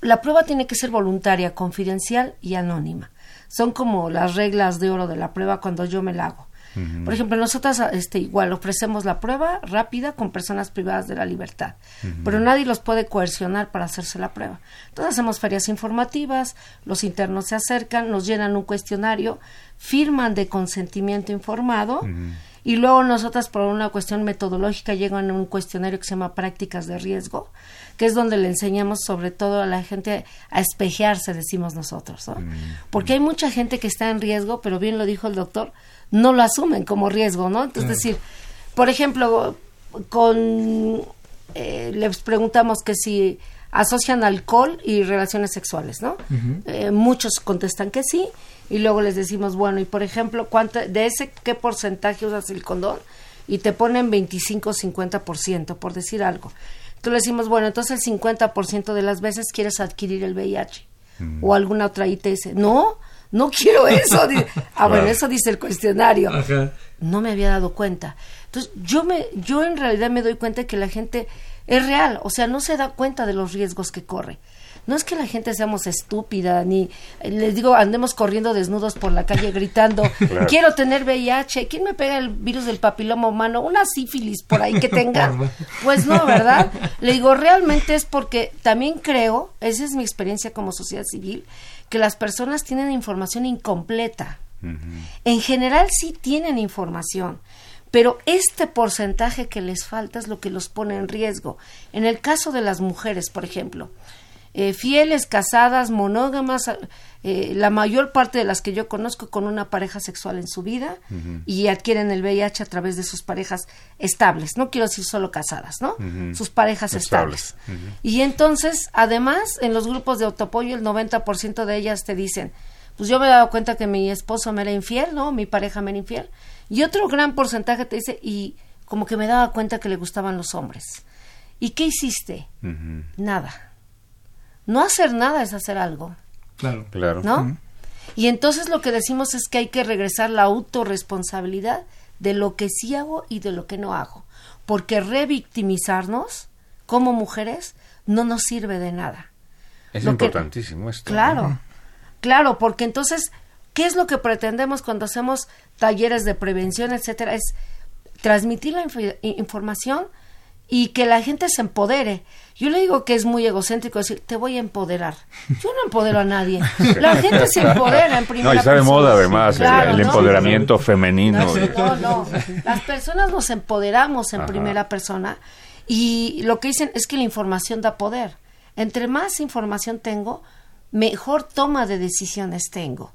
la prueba tiene que ser voluntaria, confidencial y anónima. Son como las reglas de oro de la prueba cuando yo me la hago. Por ejemplo, nosotras este, igual ofrecemos la prueba rápida con personas privadas de la libertad, pero nadie los puede coercionar para hacerse la prueba. Entonces hacemos ferias informativas, los internos se acercan, nos llenan un cuestionario, firman de consentimiento informado y luego nosotras por una cuestión metodológica llegan a un cuestionario que se llama prácticas de riesgo, que es donde le enseñamos sobre todo a la gente a espejearse, decimos nosotros, ¿no? Mm. Porque hay mucha gente que está en riesgo, pero bien lo dijo el doctor, no lo asumen como riesgo, ¿no? Entonces, decir, por ejemplo, con eh, les preguntamos que si asocian alcohol y relaciones sexuales, ¿no? Eh, muchos contestan que sí y luego les decimos, bueno, y por ejemplo, ¿cuánto, de ese qué porcentaje usas el condón? Y te ponen 25 50%, por decir algo. Entonces le decimos, bueno, entonces el 50% de las veces quieres adquirir el VIH o alguna otra ITS. No, no quiero eso. Ah, bueno, eso dice el cuestionario. No me había dado cuenta. Entonces, yo me yo en realidad me doy cuenta que la gente es real, o sea, no se da cuenta de los riesgos que corre. No es que la gente seamos estúpida, ni les digo, andemos corriendo desnudos por la calle gritando, quiero tener VIH, ¿quién me pega el virus del papiloma humano? Una sífilis por ahí que tenga. Pues no, ¿verdad? Le digo, realmente es porque también creo, esa es mi experiencia como sociedad civil, que las personas tienen información incompleta. En general sí tienen información, pero este porcentaje que les falta es lo que los pone en riesgo. En el caso de las mujeres, por ejemplo, eh, fieles, casadas, monógamas, eh, la mayor parte de las que yo conozco con una pareja sexual en su vida y adquieren el VIH a través de sus parejas estables, no quiero decir solo casadas, ¿no? Sus parejas estables. Y entonces, además, en los grupos de autoapoyo, el 90% de ellas te dicen, pues yo me he dado cuenta que mi esposo me era infiel, ¿no? Mi pareja me era infiel. Y otro gran porcentaje te dice, y como que me daba cuenta que le gustaban los hombres. ¿Y qué hiciste? Nada. No hacer nada es hacer algo, Claro. Claro. ¿no? Y entonces lo que decimos es que hay que regresar la autorresponsabilidad de lo que sí hago y de lo que no hago. Porque revictimizarnos como mujeres no nos sirve de nada. Es Lo que- importantísimo esto. Claro, ¿no? claro, porque entonces, ¿qué es lo que pretendemos cuando hacemos talleres de prevención, etcétera? Es transmitir la inf- información y que la gente se empodere. Yo le digo que es muy egocéntrico decir, te voy a empoderar. Yo no empodero a nadie. La gente se empodera en primera No, y está de persona. moda además el- Claro, el, ¿no? empoderamiento femenino. No, no. Las personas nos empoderamos en Ajá. primera persona y lo que dicen es que la información da poder. Entre más información tengo, mejor toma de decisiones tengo.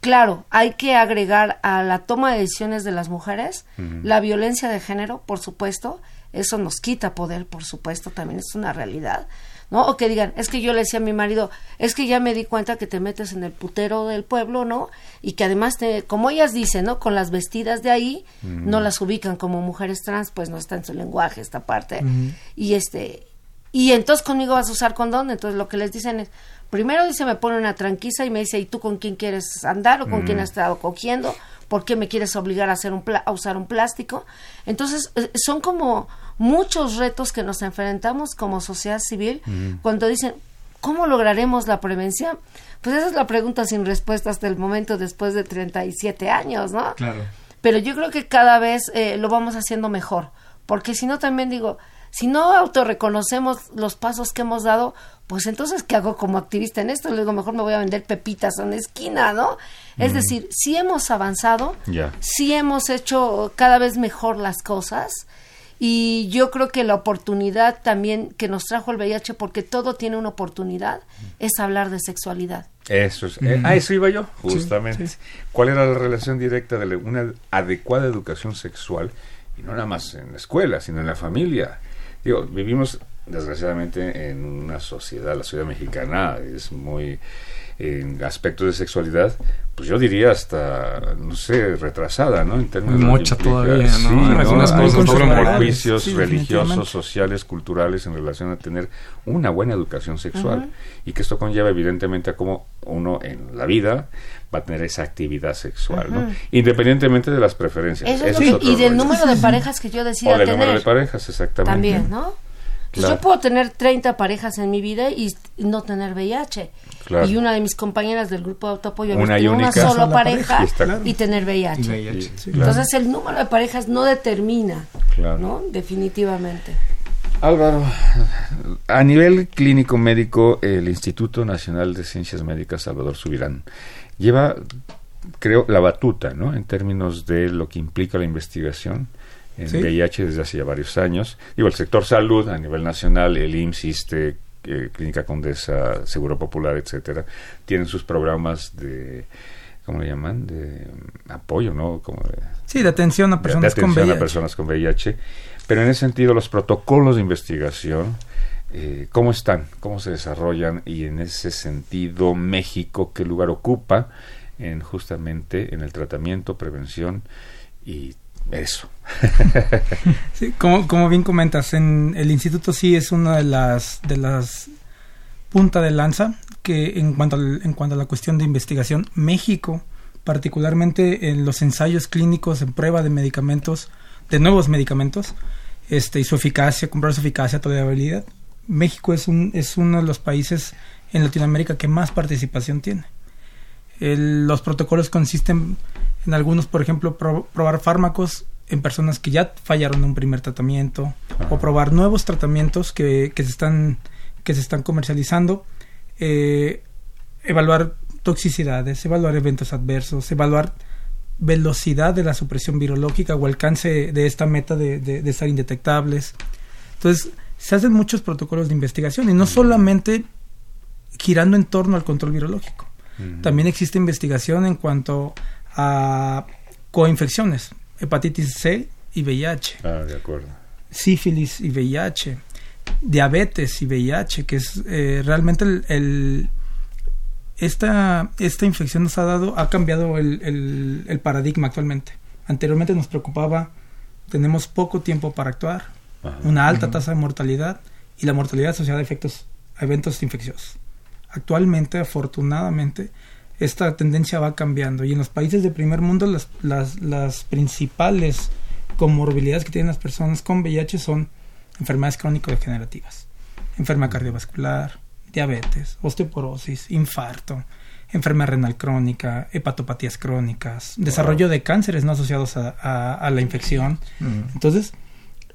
Claro, hay que agregar a la toma de decisiones de las mujeres la violencia de género, por supuesto. Eso nos quita poder, por supuesto, también es una realidad. ¿No? O que digan, es que yo le decía a mi marido, es que ya me di cuenta que te metes en el putero del pueblo, ¿no? Y que además, te, como ellas dicen, ¿no? Con las vestidas de ahí, no las ubican como mujeres trans, pues no está en su lenguaje esta parte. Y este, y entonces conmigo vas a usar condón, entonces lo que les dicen es, primero dice, me pone una tranquisa y me dice, ¿y tú con quién quieres andar o con quién has estado cogiendo? ¿Por qué me quieres obligar a, hacer un pla- a usar un plástico? Entonces, eh, son como muchos retos que nos enfrentamos como sociedad civil cuando dicen, ¿cómo lograremos la prevención? Pues esa es la pregunta sin respuesta hasta el momento después de 37 años, ¿no? Claro. pero yo creo que cada vez eh, lo vamos haciendo mejor, porque si no también digo, si no autorreconocemos los pasos que hemos dado, pues entonces ¿qué hago como activista en esto? Le digo, mejor me voy a vender pepitas en la esquina, ¿no? Es decir, sí hemos avanzado, Ya. sí hemos hecho cada vez mejor las cosas y yo creo que la oportunidad también que nos trajo el VIH, porque todo tiene una oportunidad, es hablar de sexualidad. Eso es. eh, a eso iba yo, justamente. ¿Cuál era la relación directa de la- una adecuada educación sexual? Y no nada más en la escuela, sino en la familia. Digo, vivimos desgraciadamente en una sociedad, la sociedad mexicana es muy en aspectos de sexualidad, pues yo diría hasta, no sé, retrasada, ¿no? En términos de Mocha implica- todavía, ¿no? Sí, Algunas Hay cosas prejuicios Sí, religiosos, sociales, culturales en relación a tener una buena educación sexual y que esto conlleva evidentemente a cómo uno en la vida va a tener esa actividad sexual, ¿no? Independientemente de las preferencias. Eso es es y del rollo. número de parejas que yo decida o del tener. número de parejas, exactamente. También, ¿no? Pues Claro. Yo puedo tener 30 parejas en mi vida y, no tener VIH. Claro. Y una de mis compañeras del grupo de autoapoyo Una tiene y una única. sola pareja pareja. Y está- y tener VIH. VIH. Sí, Entonces el número de parejas no determina, Claro. ¿no? Definitivamente. Álvaro, a nivel clínico médico, el Instituto Nacional de Ciencias Médicas Salvador Subirán lleva creo, la batuta, ¿no? En términos de lo que implica la investigación en Sí. VIH desde hace ya varios años. Digo, el sector salud a nivel nacional, el IMSS, ISSSTE, eh, Clínica Condesa, Seguro Popular, etcétera, tienen sus programas de, ¿cómo le llaman? De mm, apoyo, ¿no? Como de, Sí, de atención a de- personas de con atención VIH. a personas con VIH. Pero en ese sentido, los protocolos de investigación, eh, ¿cómo están? ¿Cómo se desarrollan? Y en ese sentido, México, ¿qué lugar ocupa en justamente en el tratamiento, prevención y eso? Como, como bien comentas, en el instituto sí es una de las de las punta de lanza que en cuanto al- en cuanto a la cuestión de investigación, México, particularmente en los ensayos clínicos en prueba de medicamentos, de nuevos medicamentos, este y su eficacia, comprar su eficacia, tolerabilidad, México es un es uno de los países en Latinoamérica que más participación tiene. Los protocolos consisten en algunos, por ejemplo, pro- probar fármacos en personas que ya fallaron en un primer tratamiento o probar nuevos tratamientos que, que se están que se están comercializando, eh, evaluar toxicidades, evaluar eventos adversos, evaluar velocidad de la supresión virológica o alcance de esta meta de, de- de estar indetectables. Entonces, se hacen muchos protocolos de investigación y no solamente girando en torno al control virológico. También existe investigación en cuanto a coinfecciones, hepatitis C y VIH, Ah, de acuerdo. sífilis y VIH, diabetes y VIH, que es eh, realmente el, el- esta, esta infección nos ha dado, ha cambiado el, el- el paradigma actualmente. Anteriormente nos preocupaba, tenemos poco tiempo para actuar, Ajá. una alta tasa de mortalidad y la mortalidad asociada a efectos, a eventos infecciosos. Actualmente, afortunadamente, esta tendencia va cambiando. Y en los países de primer mundo las, las, las principales comorbilidades que tienen las personas con VIH son enfermedades crónico-degenerativas, enfermedad cardiovascular, diabetes, osteoporosis, infarto, enfermedad renal crónica, hepatopatías crónicas, desarrollo de cánceres no asociados a, a- a la infección. Entonces,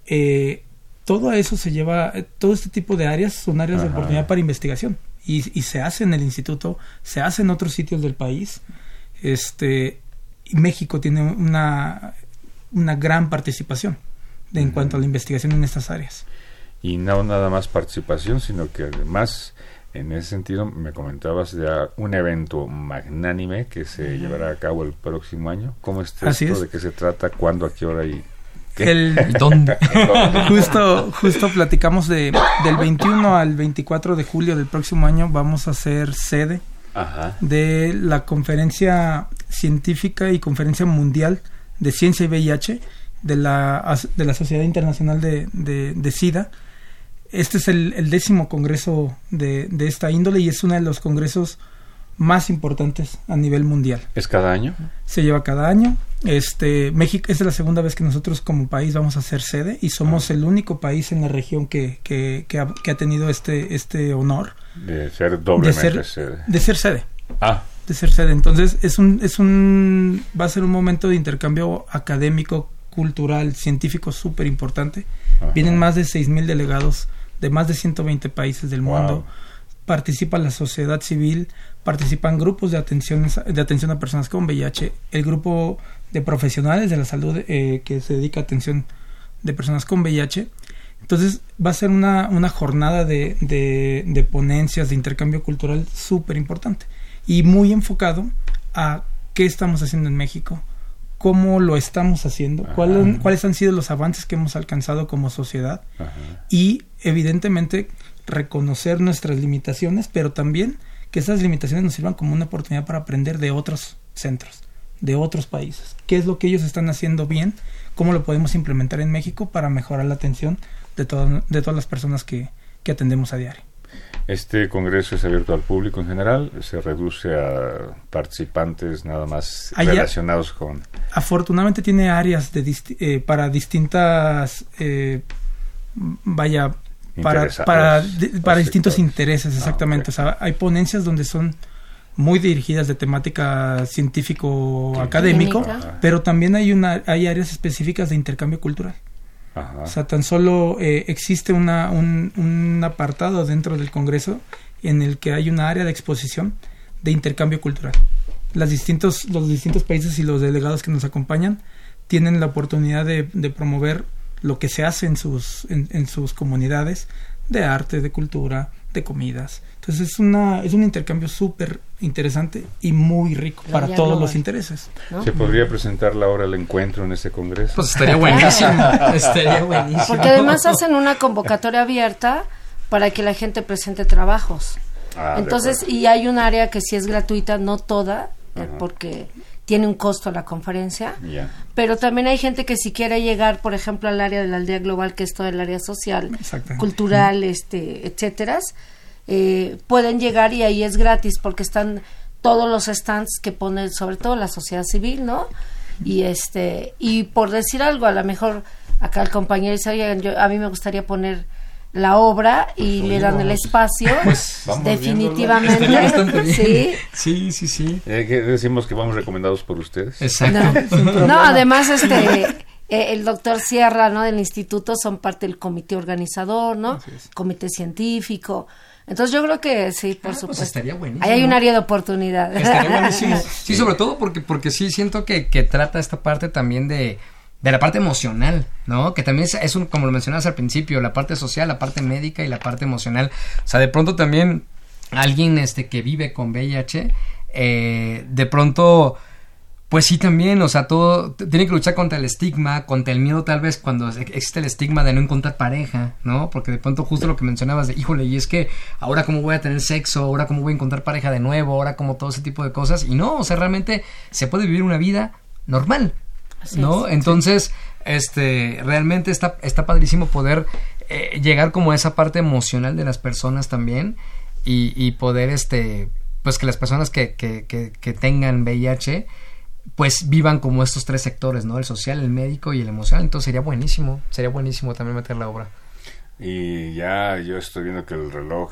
eh, todo eso se lleva, eh, todo este tipo de áreas son áreas de oportunidad para investigación y, y se hace en el instituto, se hace en otros sitios del país. Este, y México tiene una, una gran participación de- en cuanto a la investigación en estas áreas. Y no nada más participación, sino que además, en ese sentido, me comentabas de un evento magnánime que se llevará a cabo el próximo año. ¿Cómo está Así esto? es. ¿De qué se trata? ¿Cuándo? ¿A qué hora? ¿Y? El, ¿Y dónde? justo, justo platicamos de, del 21 al 24 de julio del próximo año vamos a ser sede Ajá. de la conferencia científica y conferencia mundial de ciencia y VIH de la, de la Sociedad Internacional de, de- de SIDA. Este es el, el décimo congreso de, de esta índole y es uno de los congresos más importantes a nivel mundial. ¿Es cada año? Se lleva cada año. Este, México es la segunda vez que nosotros como país vamos a ser sede y somos el único país en la región que, que, que ha, que ha tenido este, este honor De ser de doblemente ser, sede. de ser sede Ah, de ser sede. Entonces es un, es un, va a ser un momento de intercambio académico, cultural, científico súper importante. Vienen más de 6.000 delegados de más de 120 países del Wow. mundo. Participa la sociedad civil, participan grupos de atención, de atención a personas con VIH, el grupo de profesionales de la salud eh, que se dedica a atención de personas con VIH. Entonces va a ser una, una jornada de, de, de ponencias, de intercambio cultural súper importante y muy enfocado a qué estamos haciendo en México, cómo lo estamos haciendo, cuál- cuáles han sido los avances que hemos alcanzado como sociedad ajá. y evidentemente reconocer nuestras limitaciones, pero también que esas limitaciones nos sirvan como una oportunidad para aprender de otros centros, de otros países, qué es lo que ellos están haciendo bien, cómo lo podemos implementar en México para mejorar la atención de, todo- de todas las personas que, que atendemos a diario. Este congreso es abierto al público en general, se reduce a participantes nada más Allá- relacionados con... afortunadamente tiene áreas de disti- eh, para distintas eh, vaya para para, para distintos intereses Ah, exactamente o sea hay ponencias donde son muy dirigidas de temática científico académico Clínica. pero también hay una hay áreas específicas de intercambio cultural Ajá. o sea, tan solo eh, existe una, un, un apartado dentro del Congreso en el que hay una área de exposición de intercambio cultural. las distintos, los distintos países y los delegados que nos acompañan tienen la oportunidad de, de promover lo que se hace en sus, en, en sus comunidades de arte, de cultura, de comidas. Entonces es, una, es un intercambio súper interesante y muy rico para ya todos global. los intereses. ¿no? ¿Se podría presentar la hora del encuentro en este congreso? Pues estaría buenísimo. estaría buenísimo. Porque además hacen una convocatoria abierta para que la gente presente trabajos. Ah, Entonces, y hay un área que sí es gratuita, no toda, eh, Ajá. porque tiene un costo la conferencia. Pero también hay gente que si quiere llegar, por ejemplo, al área de la aldea global, que es todo el área social, cultural, este, etcétera, eh, pueden llegar y ahí es gratis porque están todos los stands que pone sobre todo la sociedad civil, ¿no? Y este y por decir algo, a lo mejor acá el compañero dice, "Oigan, yo a mí me gustaría poner la obra y le dan el espacio, Pues, definitivamente, Estaría bastante bien. sí. Sí, sí, sí. Eh, que decimos que vamos recomendados por ustedes. Exacto. No, no, además este eh, el doctor Sierra, ¿no? del instituto son parte del comité organizador, ¿no? Comité científico. Entonces yo creo que sí, por Ah, pues supuesto. estaría buenísimo. Ahí hay un área de oportunidad. Estaría buenísimo. Sí, sobre todo porque, porque sí siento que, que trata esta parte también de, de la parte emocional, ¿no? Que también es, es un, como lo mencionabas al principio, la parte social, la parte médica y la parte emocional. O sea, de pronto también alguien este que vive con VIH, eh, de pronto pues sí, también, o sea, todo tiene que luchar contra el estigma, contra el miedo tal vez cuando ex- existe el estigma de no encontrar pareja, ¿no? Porque de pronto justo lo que mencionabas de, híjole, y es que ahora cómo voy a tener sexo, ahora cómo voy a encontrar pareja de nuevo, ahora como todo ese tipo de cosas, y no, o sea, realmente se puede vivir una vida normal, Así ¿no? es. Entonces, este, realmente está, está padrísimo poder eh, llegar como a esa parte emocional de las personas también y, y poder, este, pues que las personas que, que, que, que tengan VIH, pues vivan como estos tres sectores, ¿no? El social, el médico y el emocional. Entonces sería buenísimo, sería buenísimo también meter la obra. Y ya yo estoy viendo que el reloj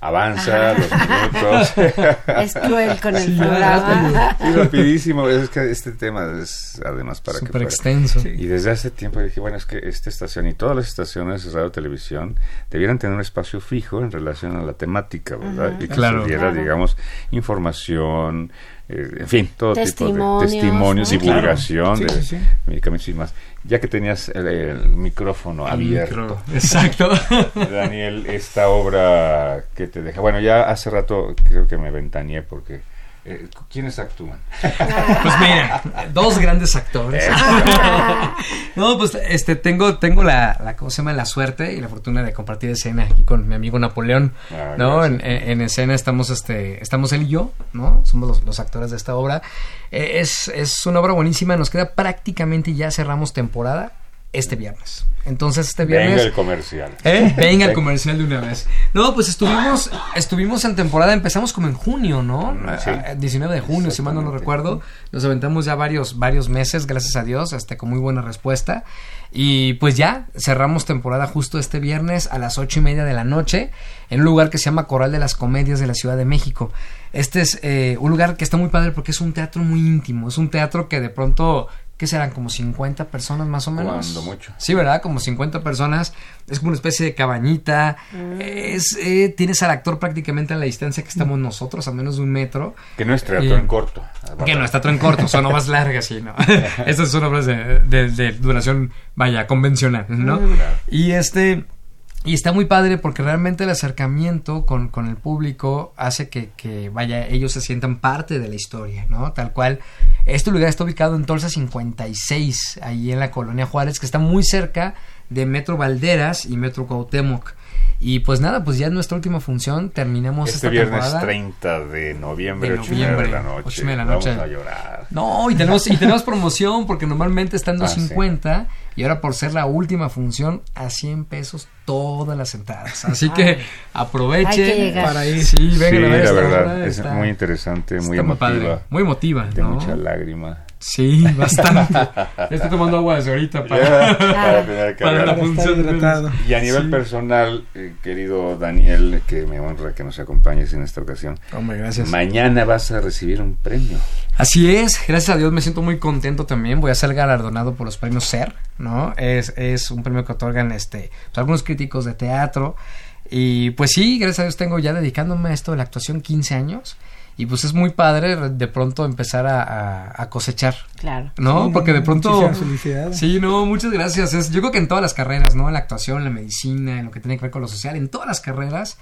avanza, los minutos. Es cruel con el Sí, programa. y rapidísimo, es que este tema es además para que Súper fuera. extenso. Y desde hace tiempo dije, bueno, es que esta estación y todas las estaciones de radio televisión debieran tener un espacio fijo en relación a la temática, ¿verdad? Y que Claro. Claro. digamos, información, en fin, todo Testimonios, tipo de testimonios, ¿no? divulgación Claro. de Sí, sí, sí. medicamentos y más. Ya que tenías el, el micrófono abierto, Exacto. Daniel, esta obra que te deja. Bueno, ya hace rato creo que me ventaneé porque. Eh, ¿Quiénes actúan? Pues mira, dos grandes actores. no, pues este tengo tengo la, la ¿cómo se llama? la suerte y la fortuna de compartir escena aquí con mi amigo Napoleón, Ah, ¿no? En, escena estamos este estamos él y yo, ¿no? Somos los, los actores de esta obra. Eh, es es una obra buenísima, nos queda prácticamente ya cerramos temporada este viernes. Entonces este viernes Venga el comercial. ¿Eh? Venga el comercial de una vez. No, pues estuvimos, estuvimos en temporada, empezamos como en junio, ¿no? Mm, sí. A- a 19 de junio, si mal no lo recuerdo. Nos aventamos ya varios, varios meses, gracias a Dios, este, con muy buena respuesta. Y pues ya, cerramos temporada justo este viernes a las ocho y media de la noche, en un lugar que se llama Coral de las Comedias de la Ciudad de México. Este es eh, un lugar que está muy padre porque es un teatro muy íntimo, es un teatro que de pronto ¿qué serán? Como 50 personas más o menos. Cuando mucho. Sí, ¿verdad? Como 50 personas. Es como una especie de cabañita. Es, eh, tienes al actor prácticamente a la distancia que estamos nosotros, a menos de un metro. Que no es teatro Y- en corto. Que no, está todo en corto, son obras largas, sí, ¿no? Estas son obras de, de- de duración, vaya, convencional, ¿no? Y este... Y está muy padre porque realmente el acercamiento con, con el público hace que, que, vaya, ellos se sientan parte de la historia, ¿no? Tal cual. Este lugar está ubicado en Tolsa 56, ahí en la colonia Juárez, que está muy cerca de Metro Valderas y Metro Cuauhtémoc. Y pues nada, pues ya es nuestra última función, terminamos Este esta viernes temporada. 30 de noviembre, De 8 y media de la noviembre, noche. ocho y media de la Vamos noche. a llorar. No, y tenemos, y tenemos promoción porque normalmente está en Ah, sí. 250 y ahora por ser la última función a 100 pesos todas las entradas. Así que aprovechen que. Para ir. Sí, Sí, vengan a ver la verdad, es está- muy interesante, muy está padre, emotiva. muy emotiva, de ¿no? mucha lágrima. Sí, bastante. Estoy tomando agua desde ahorita para, para tener que para la función. hidratado. Y a nivel Sí. personal, eh, querido Daniel, que me honra que nos acompañes en esta ocasión. Hombre, gracias. Mañana vas a recibir un premio. Así es, gracias a Dios me siento muy contento también. Voy a ser galardonado por los premios SER, ¿no? Es, es un premio que otorgan este, pues, algunos críticos de teatro. Y pues sí, gracias a Dios tengo ya dedicándome a esto de la actuación 15 años. Y pues es muy padre de pronto empezar a, a- a cosechar. Claro. ¿No? Sí, Porque de pronto... felicidades. Sí, no, muchas gracias. Es, yo creo que en todas las carreras, ¿no? En la actuación, en la medicina, en lo que tiene que ver con lo social, en todas las carreras,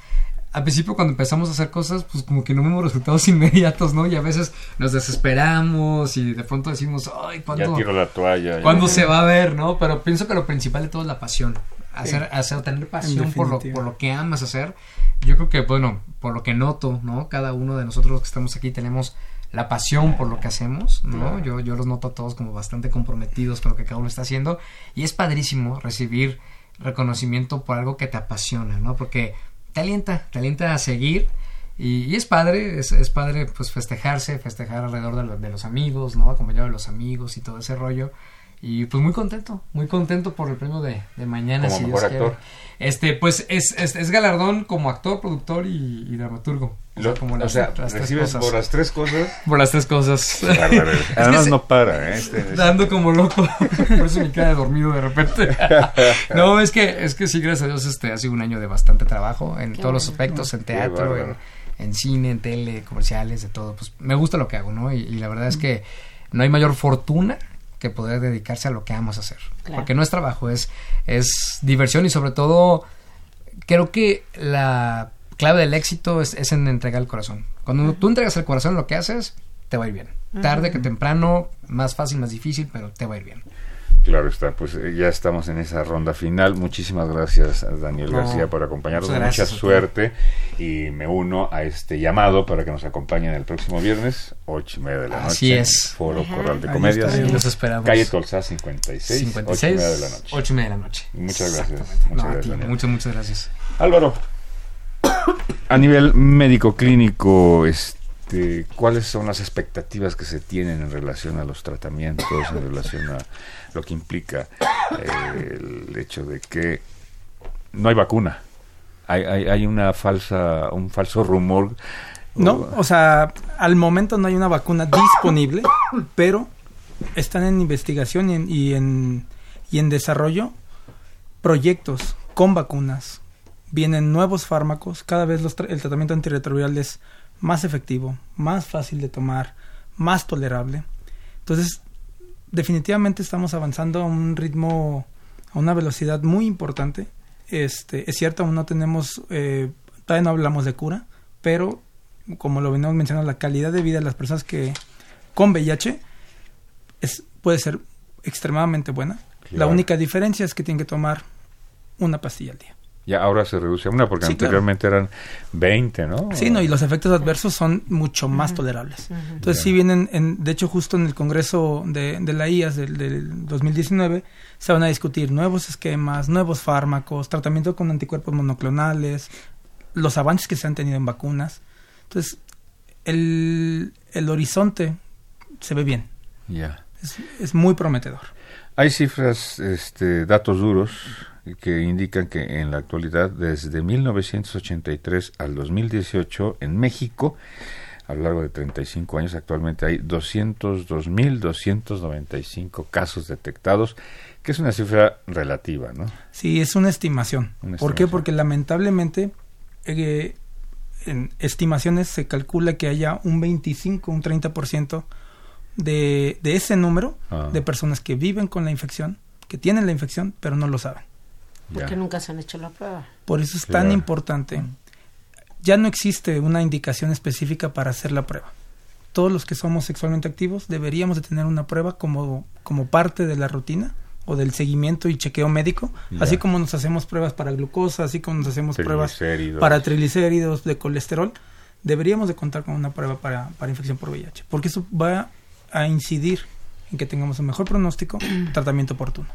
al principio cuando empezamos a hacer cosas, pues como que no vemos resultados inmediatos, ¿no? Y a veces nos desesperamos y de pronto decimos, ay, Ya ¿cuándo, tiro la toalla. ya- ¿cuándo se va a ver, no? Pero pienso que lo principal de todo es la pasión. Hacer, hacer tener pasión por lo, por lo que amas hacer. Yo creo que, bueno, por lo que noto, ¿no? Cada uno de nosotros los que estamos aquí tenemos la pasión por lo que hacemos, ¿no? Yo, yo los noto a todos como bastante comprometidos con lo que cada uno está haciendo y es padrísimo recibir reconocimiento por algo que te apasiona, ¿no? Porque te alienta, te alienta a seguir y, y es padre, es, es padre pues festejarse, festejar alrededor de, lo- de los amigos, ¿no? Acompañado de los amigos y todo ese rollo. Y pues muy contento, muy contento por el premio de, de mañana. Como si mejor Dios quiere. actor. Este, pues es, es, es galardón como actor, productor y, y dramaturgo. O sea, Lo- como o las- sea, las tres recibes cosas. por las tres cosas. Por las tres cosas. Además no para, ¿eh? Este- Dando como loco. Por eso me queda dormido de repente. no, es que, es que sí, gracias a Dios, este ha sido un año de bastante trabajo en Qué todos los aspectos, en teatro, en, en cine, en tele, comerciales, de todo. Pues me gusta lo que hago, ¿no? Y, y la verdad es que no hay mayor fortuna que poder dedicarse a lo que amas hacer. Claro. Porque no es trabajo, es, es diversión y sobre todo creo que la clave del éxito es, es en entregar el corazón. Cuando tú entregas el corazón lo que haces, te va a ir bien. Tarde que temprano, más fácil, más difícil, pero te va a ir bien. Claro está, pues eh, ya estamos en esa ronda final. Muchísimas gracias a Daniel No, García por acompañarnos. muchas Mucha gracias suerte y me uno a este llamado para que nos acompañen el próximo viernes, ocho y media de la noche. Así es. Foro Ajá. Corral de Ahí Comedias. los esperamos. Calle Tolsá 56, 56, ocho y media de la noche. 8 y media de la noche. Muchas gracias. Muchas No, a gracias. Muchas, muchas gracias. Álvaro, a nivel médico clínico, este, ¿cuáles son las expectativas que se tienen en relación a los tratamientos, en relación a lo que implica eh, el hecho de que no hay vacuna? Hay, hay, hay una falsa, un falso rumor. No, o sea, al momento no hay una vacuna disponible, pero están en investigación y en, y en, y en desarrollo proyectos con vacunas. Vienen nuevos fármacos, cada vez los tra- el tratamiento antirretroviral es más efectivo, más fácil de tomar, más tolerable. Entonces, definitivamente estamos avanzando a un ritmo, a una velocidad muy importante. Este, es cierto, aún no tenemos, eh, todavía no hablamos de cura, pero como lo venimos mencionando, la calidad de vida de las personas que con VIH es, puede ser extremadamente buena. La única diferencia es que tienen que tomar una pastilla al día. Ya ahora se reduce a una, porque Sí, claro. anteriormente eran 20, ¿no? Sí, no, y los efectos adversos son mucho más tolerables. Entonces, Ya. sí vienen, en, de hecho, justo en el Congreso de, de la IAS del, del 2019, se van a discutir nuevos esquemas, nuevos fármacos, tratamiento con anticuerpos monoclonales, los avances que se han tenido en vacunas. Entonces, el, el horizonte se ve bien, Ya. es, es muy prometedor. Hay cifras, este, datos duros que indican que en la actualidad, desde 1983 al 2018, en México, a lo largo de 35 años, actualmente hay 202.295 casos detectados, que es una cifra relativa, ¿no? Sí, es una estimación. Una ¿Por qué? Porque lamentablemente eh, en estimaciones se calcula que haya un 25, un 30% de, de ese número Ah. de personas que viven con la infección, que tienen la infección, pero no lo saben. Ya. Porque nunca se han hecho la prueba. Por eso es Claro. tan importante. Ya no existe una indicación específica para hacer la prueba. Todos los que somos sexualmente activos deberíamos de tener una prueba como, como parte de la rutina o del seguimiento y chequeo médico, Ya. así como nos hacemos pruebas para glucosa, así como nos hacemos pruebas para triglicéridos, de colesterol, deberíamos de contar con una prueba para, para infección por VIH, porque eso va a incidir en que tengamos un mejor pronóstico, tratamiento oportuno.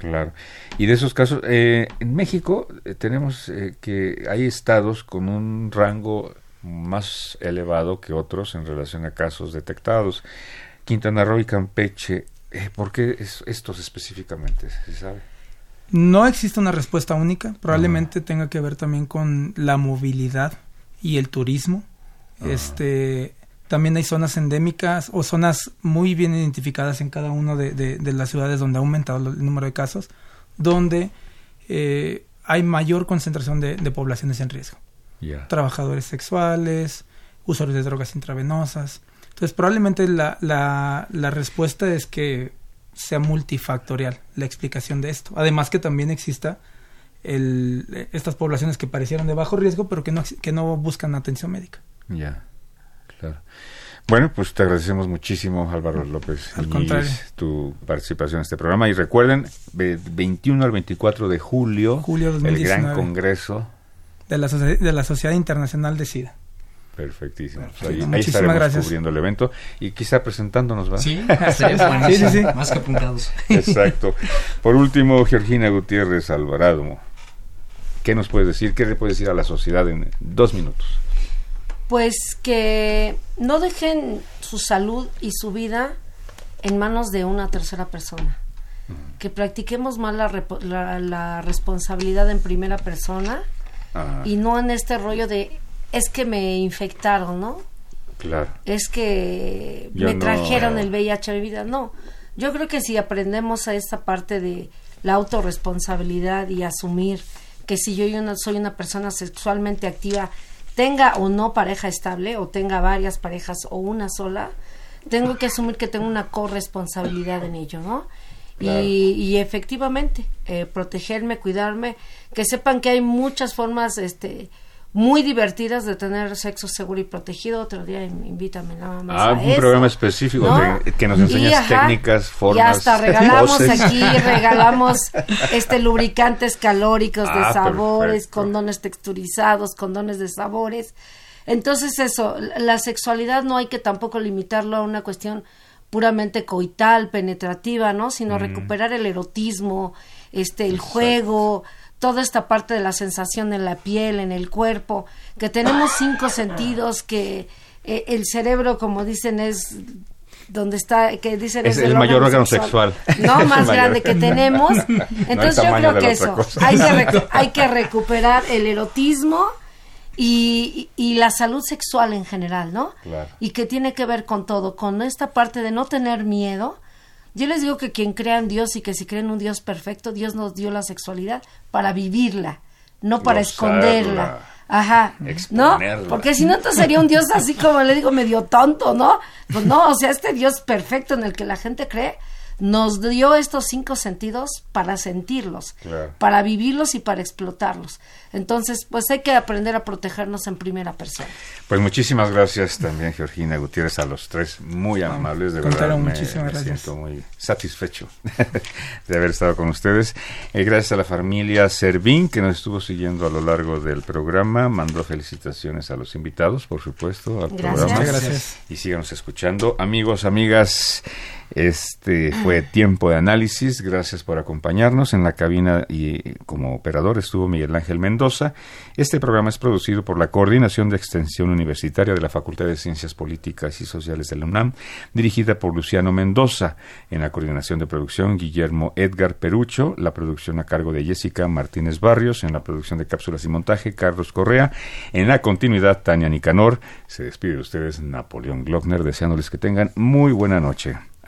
Claro. Y de esos casos, eh, en México eh, tenemos eh, que hay estados con un rango más elevado que otros en relación a casos detectados. Quintana Roo y Campeche, eh, ¿por qué es- estos específicamente? ¿Se sabe? No existe una respuesta única, probablemente tenga que ver también con la movilidad y el turismo. Este, también hay zonas endémicas o zonas muy bien identificadas en cada una de, de- de las ciudades donde ha aumentado el número de casos, donde eh, hay mayor concentración de, de poblaciones en riesgo. Trabajadores sexuales, usuarios de drogas intravenosas. Entonces, probablemente la, la, la respuesta es que sea multifactorial la explicación de esto. Además que también exista el, estas poblaciones que parecieron de bajo riesgo, pero que no, que no buscan atención médica. Ya, claro. Bueno, pues te agradecemos muchísimo, Álvaro López, Al contrario. tu participación en este programa. Y recuerden, de 21 al 24 de julio, Julio el 2019. gran congreso. De la, de la Sociedad Internacional de SIDA. Perfectísimo. Pues Perfecto. ahí, ahí Muchísimas estaremos gracias. cubriendo el evento y quizá presentándonos, ¿va? Sí, estaría buenísimo. Sí, sí, sí. Más que apuntados. Exacto. Por último, Georgina Gutiérrez Alvarado. ¿Qué nos puedes decir? ¿Qué le puedes decir a la sociedad en dos minutos? Pues que no dejen su salud y su vida en manos de una tercera persona. Que practiquemos más la, la- la responsabilidad en primera persona y no en este rollo de es que me infectaron, ¿no? claro. es que Yo me no- trajeron el VIH a mi vida. No, yo creo que si aprendemos a esta parte de la autorresponsabilidad y asumir que si yo soy una persona sexualmente activa, tenga o no pareja estable, o tenga varias parejas o una sola, tengo que asumir que tengo una corresponsabilidad en ello, ¿no? Claro. Y, y efectivamente, eh, protegerme, cuidarme, que sepan que hay muchas formas, este, muy divertidas de tener sexo seguro y protegido. Otro día in- invítame nada más. Ah, a un eso, programa específico ¿no? de- que nos Y, enseñas ajá, técnicas, Y formas, hasta regalamos aquí, regalamos este lubricantes calóricos de Ah, sabores, perfecto. condones texturizados, condones de sabores. Entonces eso, la sexualidad no hay que tampoco limitarlo a una cuestión puramente coital, penetrativa, ¿no? Sino recuperar el erotismo, este, el juego, toda esta parte de la sensación en la piel, en el cuerpo, que tenemos cinco sentidos, que eh, el cerebro, como dicen, es donde está, que dicen Es el el mayor órgano sexual. no más grande que tenemos. No Entonces yo creo que eso, hay que, hay que recuperar el erotismo y, y la salud sexual en general, ¿no? Claro. Y que tiene que ver con todo, con esta parte de no tener miedo. Yo les digo que quien crea en Dios y que si creen en un Dios perfecto, Dios nos dio la sexualidad para vivirla, no para Gozarla. esconderla. Ajá, ¿no? Porque si no, entonces sería un Dios así como le digo, medio tonto, ¿no? Pues no, o sea, este Dios perfecto en el que la gente cree, nos dio estos cinco sentidos para sentirlos, Claro. para vivirlos y para explotarlos. Entonces, pues hay que aprender a protegernos en primera persona. Pues muchísimas gracias también, Georgina Gutiérrez, a los tres, muy amables, de verdad. contrario, Me, muchísimas me gracias. siento muy satisfecho de haber estado con ustedes. Eh, gracias a la familia Servín, que nos estuvo siguiendo a lo largo del programa. Mandó felicitaciones a los invitados, por supuesto, al Gracias. programa. Muchas gracias. Y síganos escuchando. Amigos, amigas, este fue Tiempo de Análisis. Gracias por acompañarnos. En la cabina y como operador estuvo Miguel Ángel Mendoza. Este programa es producido por la Coordinación de Extensión Universitaria de la Facultad de Ciencias Políticas y Sociales de la UNAM, dirigida por Luciano Mendoza. En la coordinación de producción, Guillermo Edgar Perucho. La producción a cargo de Jessica Martínez Barrios. En la producción de cápsulas y montaje, Carlos Correa. En la continuidad, Tania Nicanor. Se despide de ustedes Napoleón Glockner, deseándoles que tengan muy buena noche.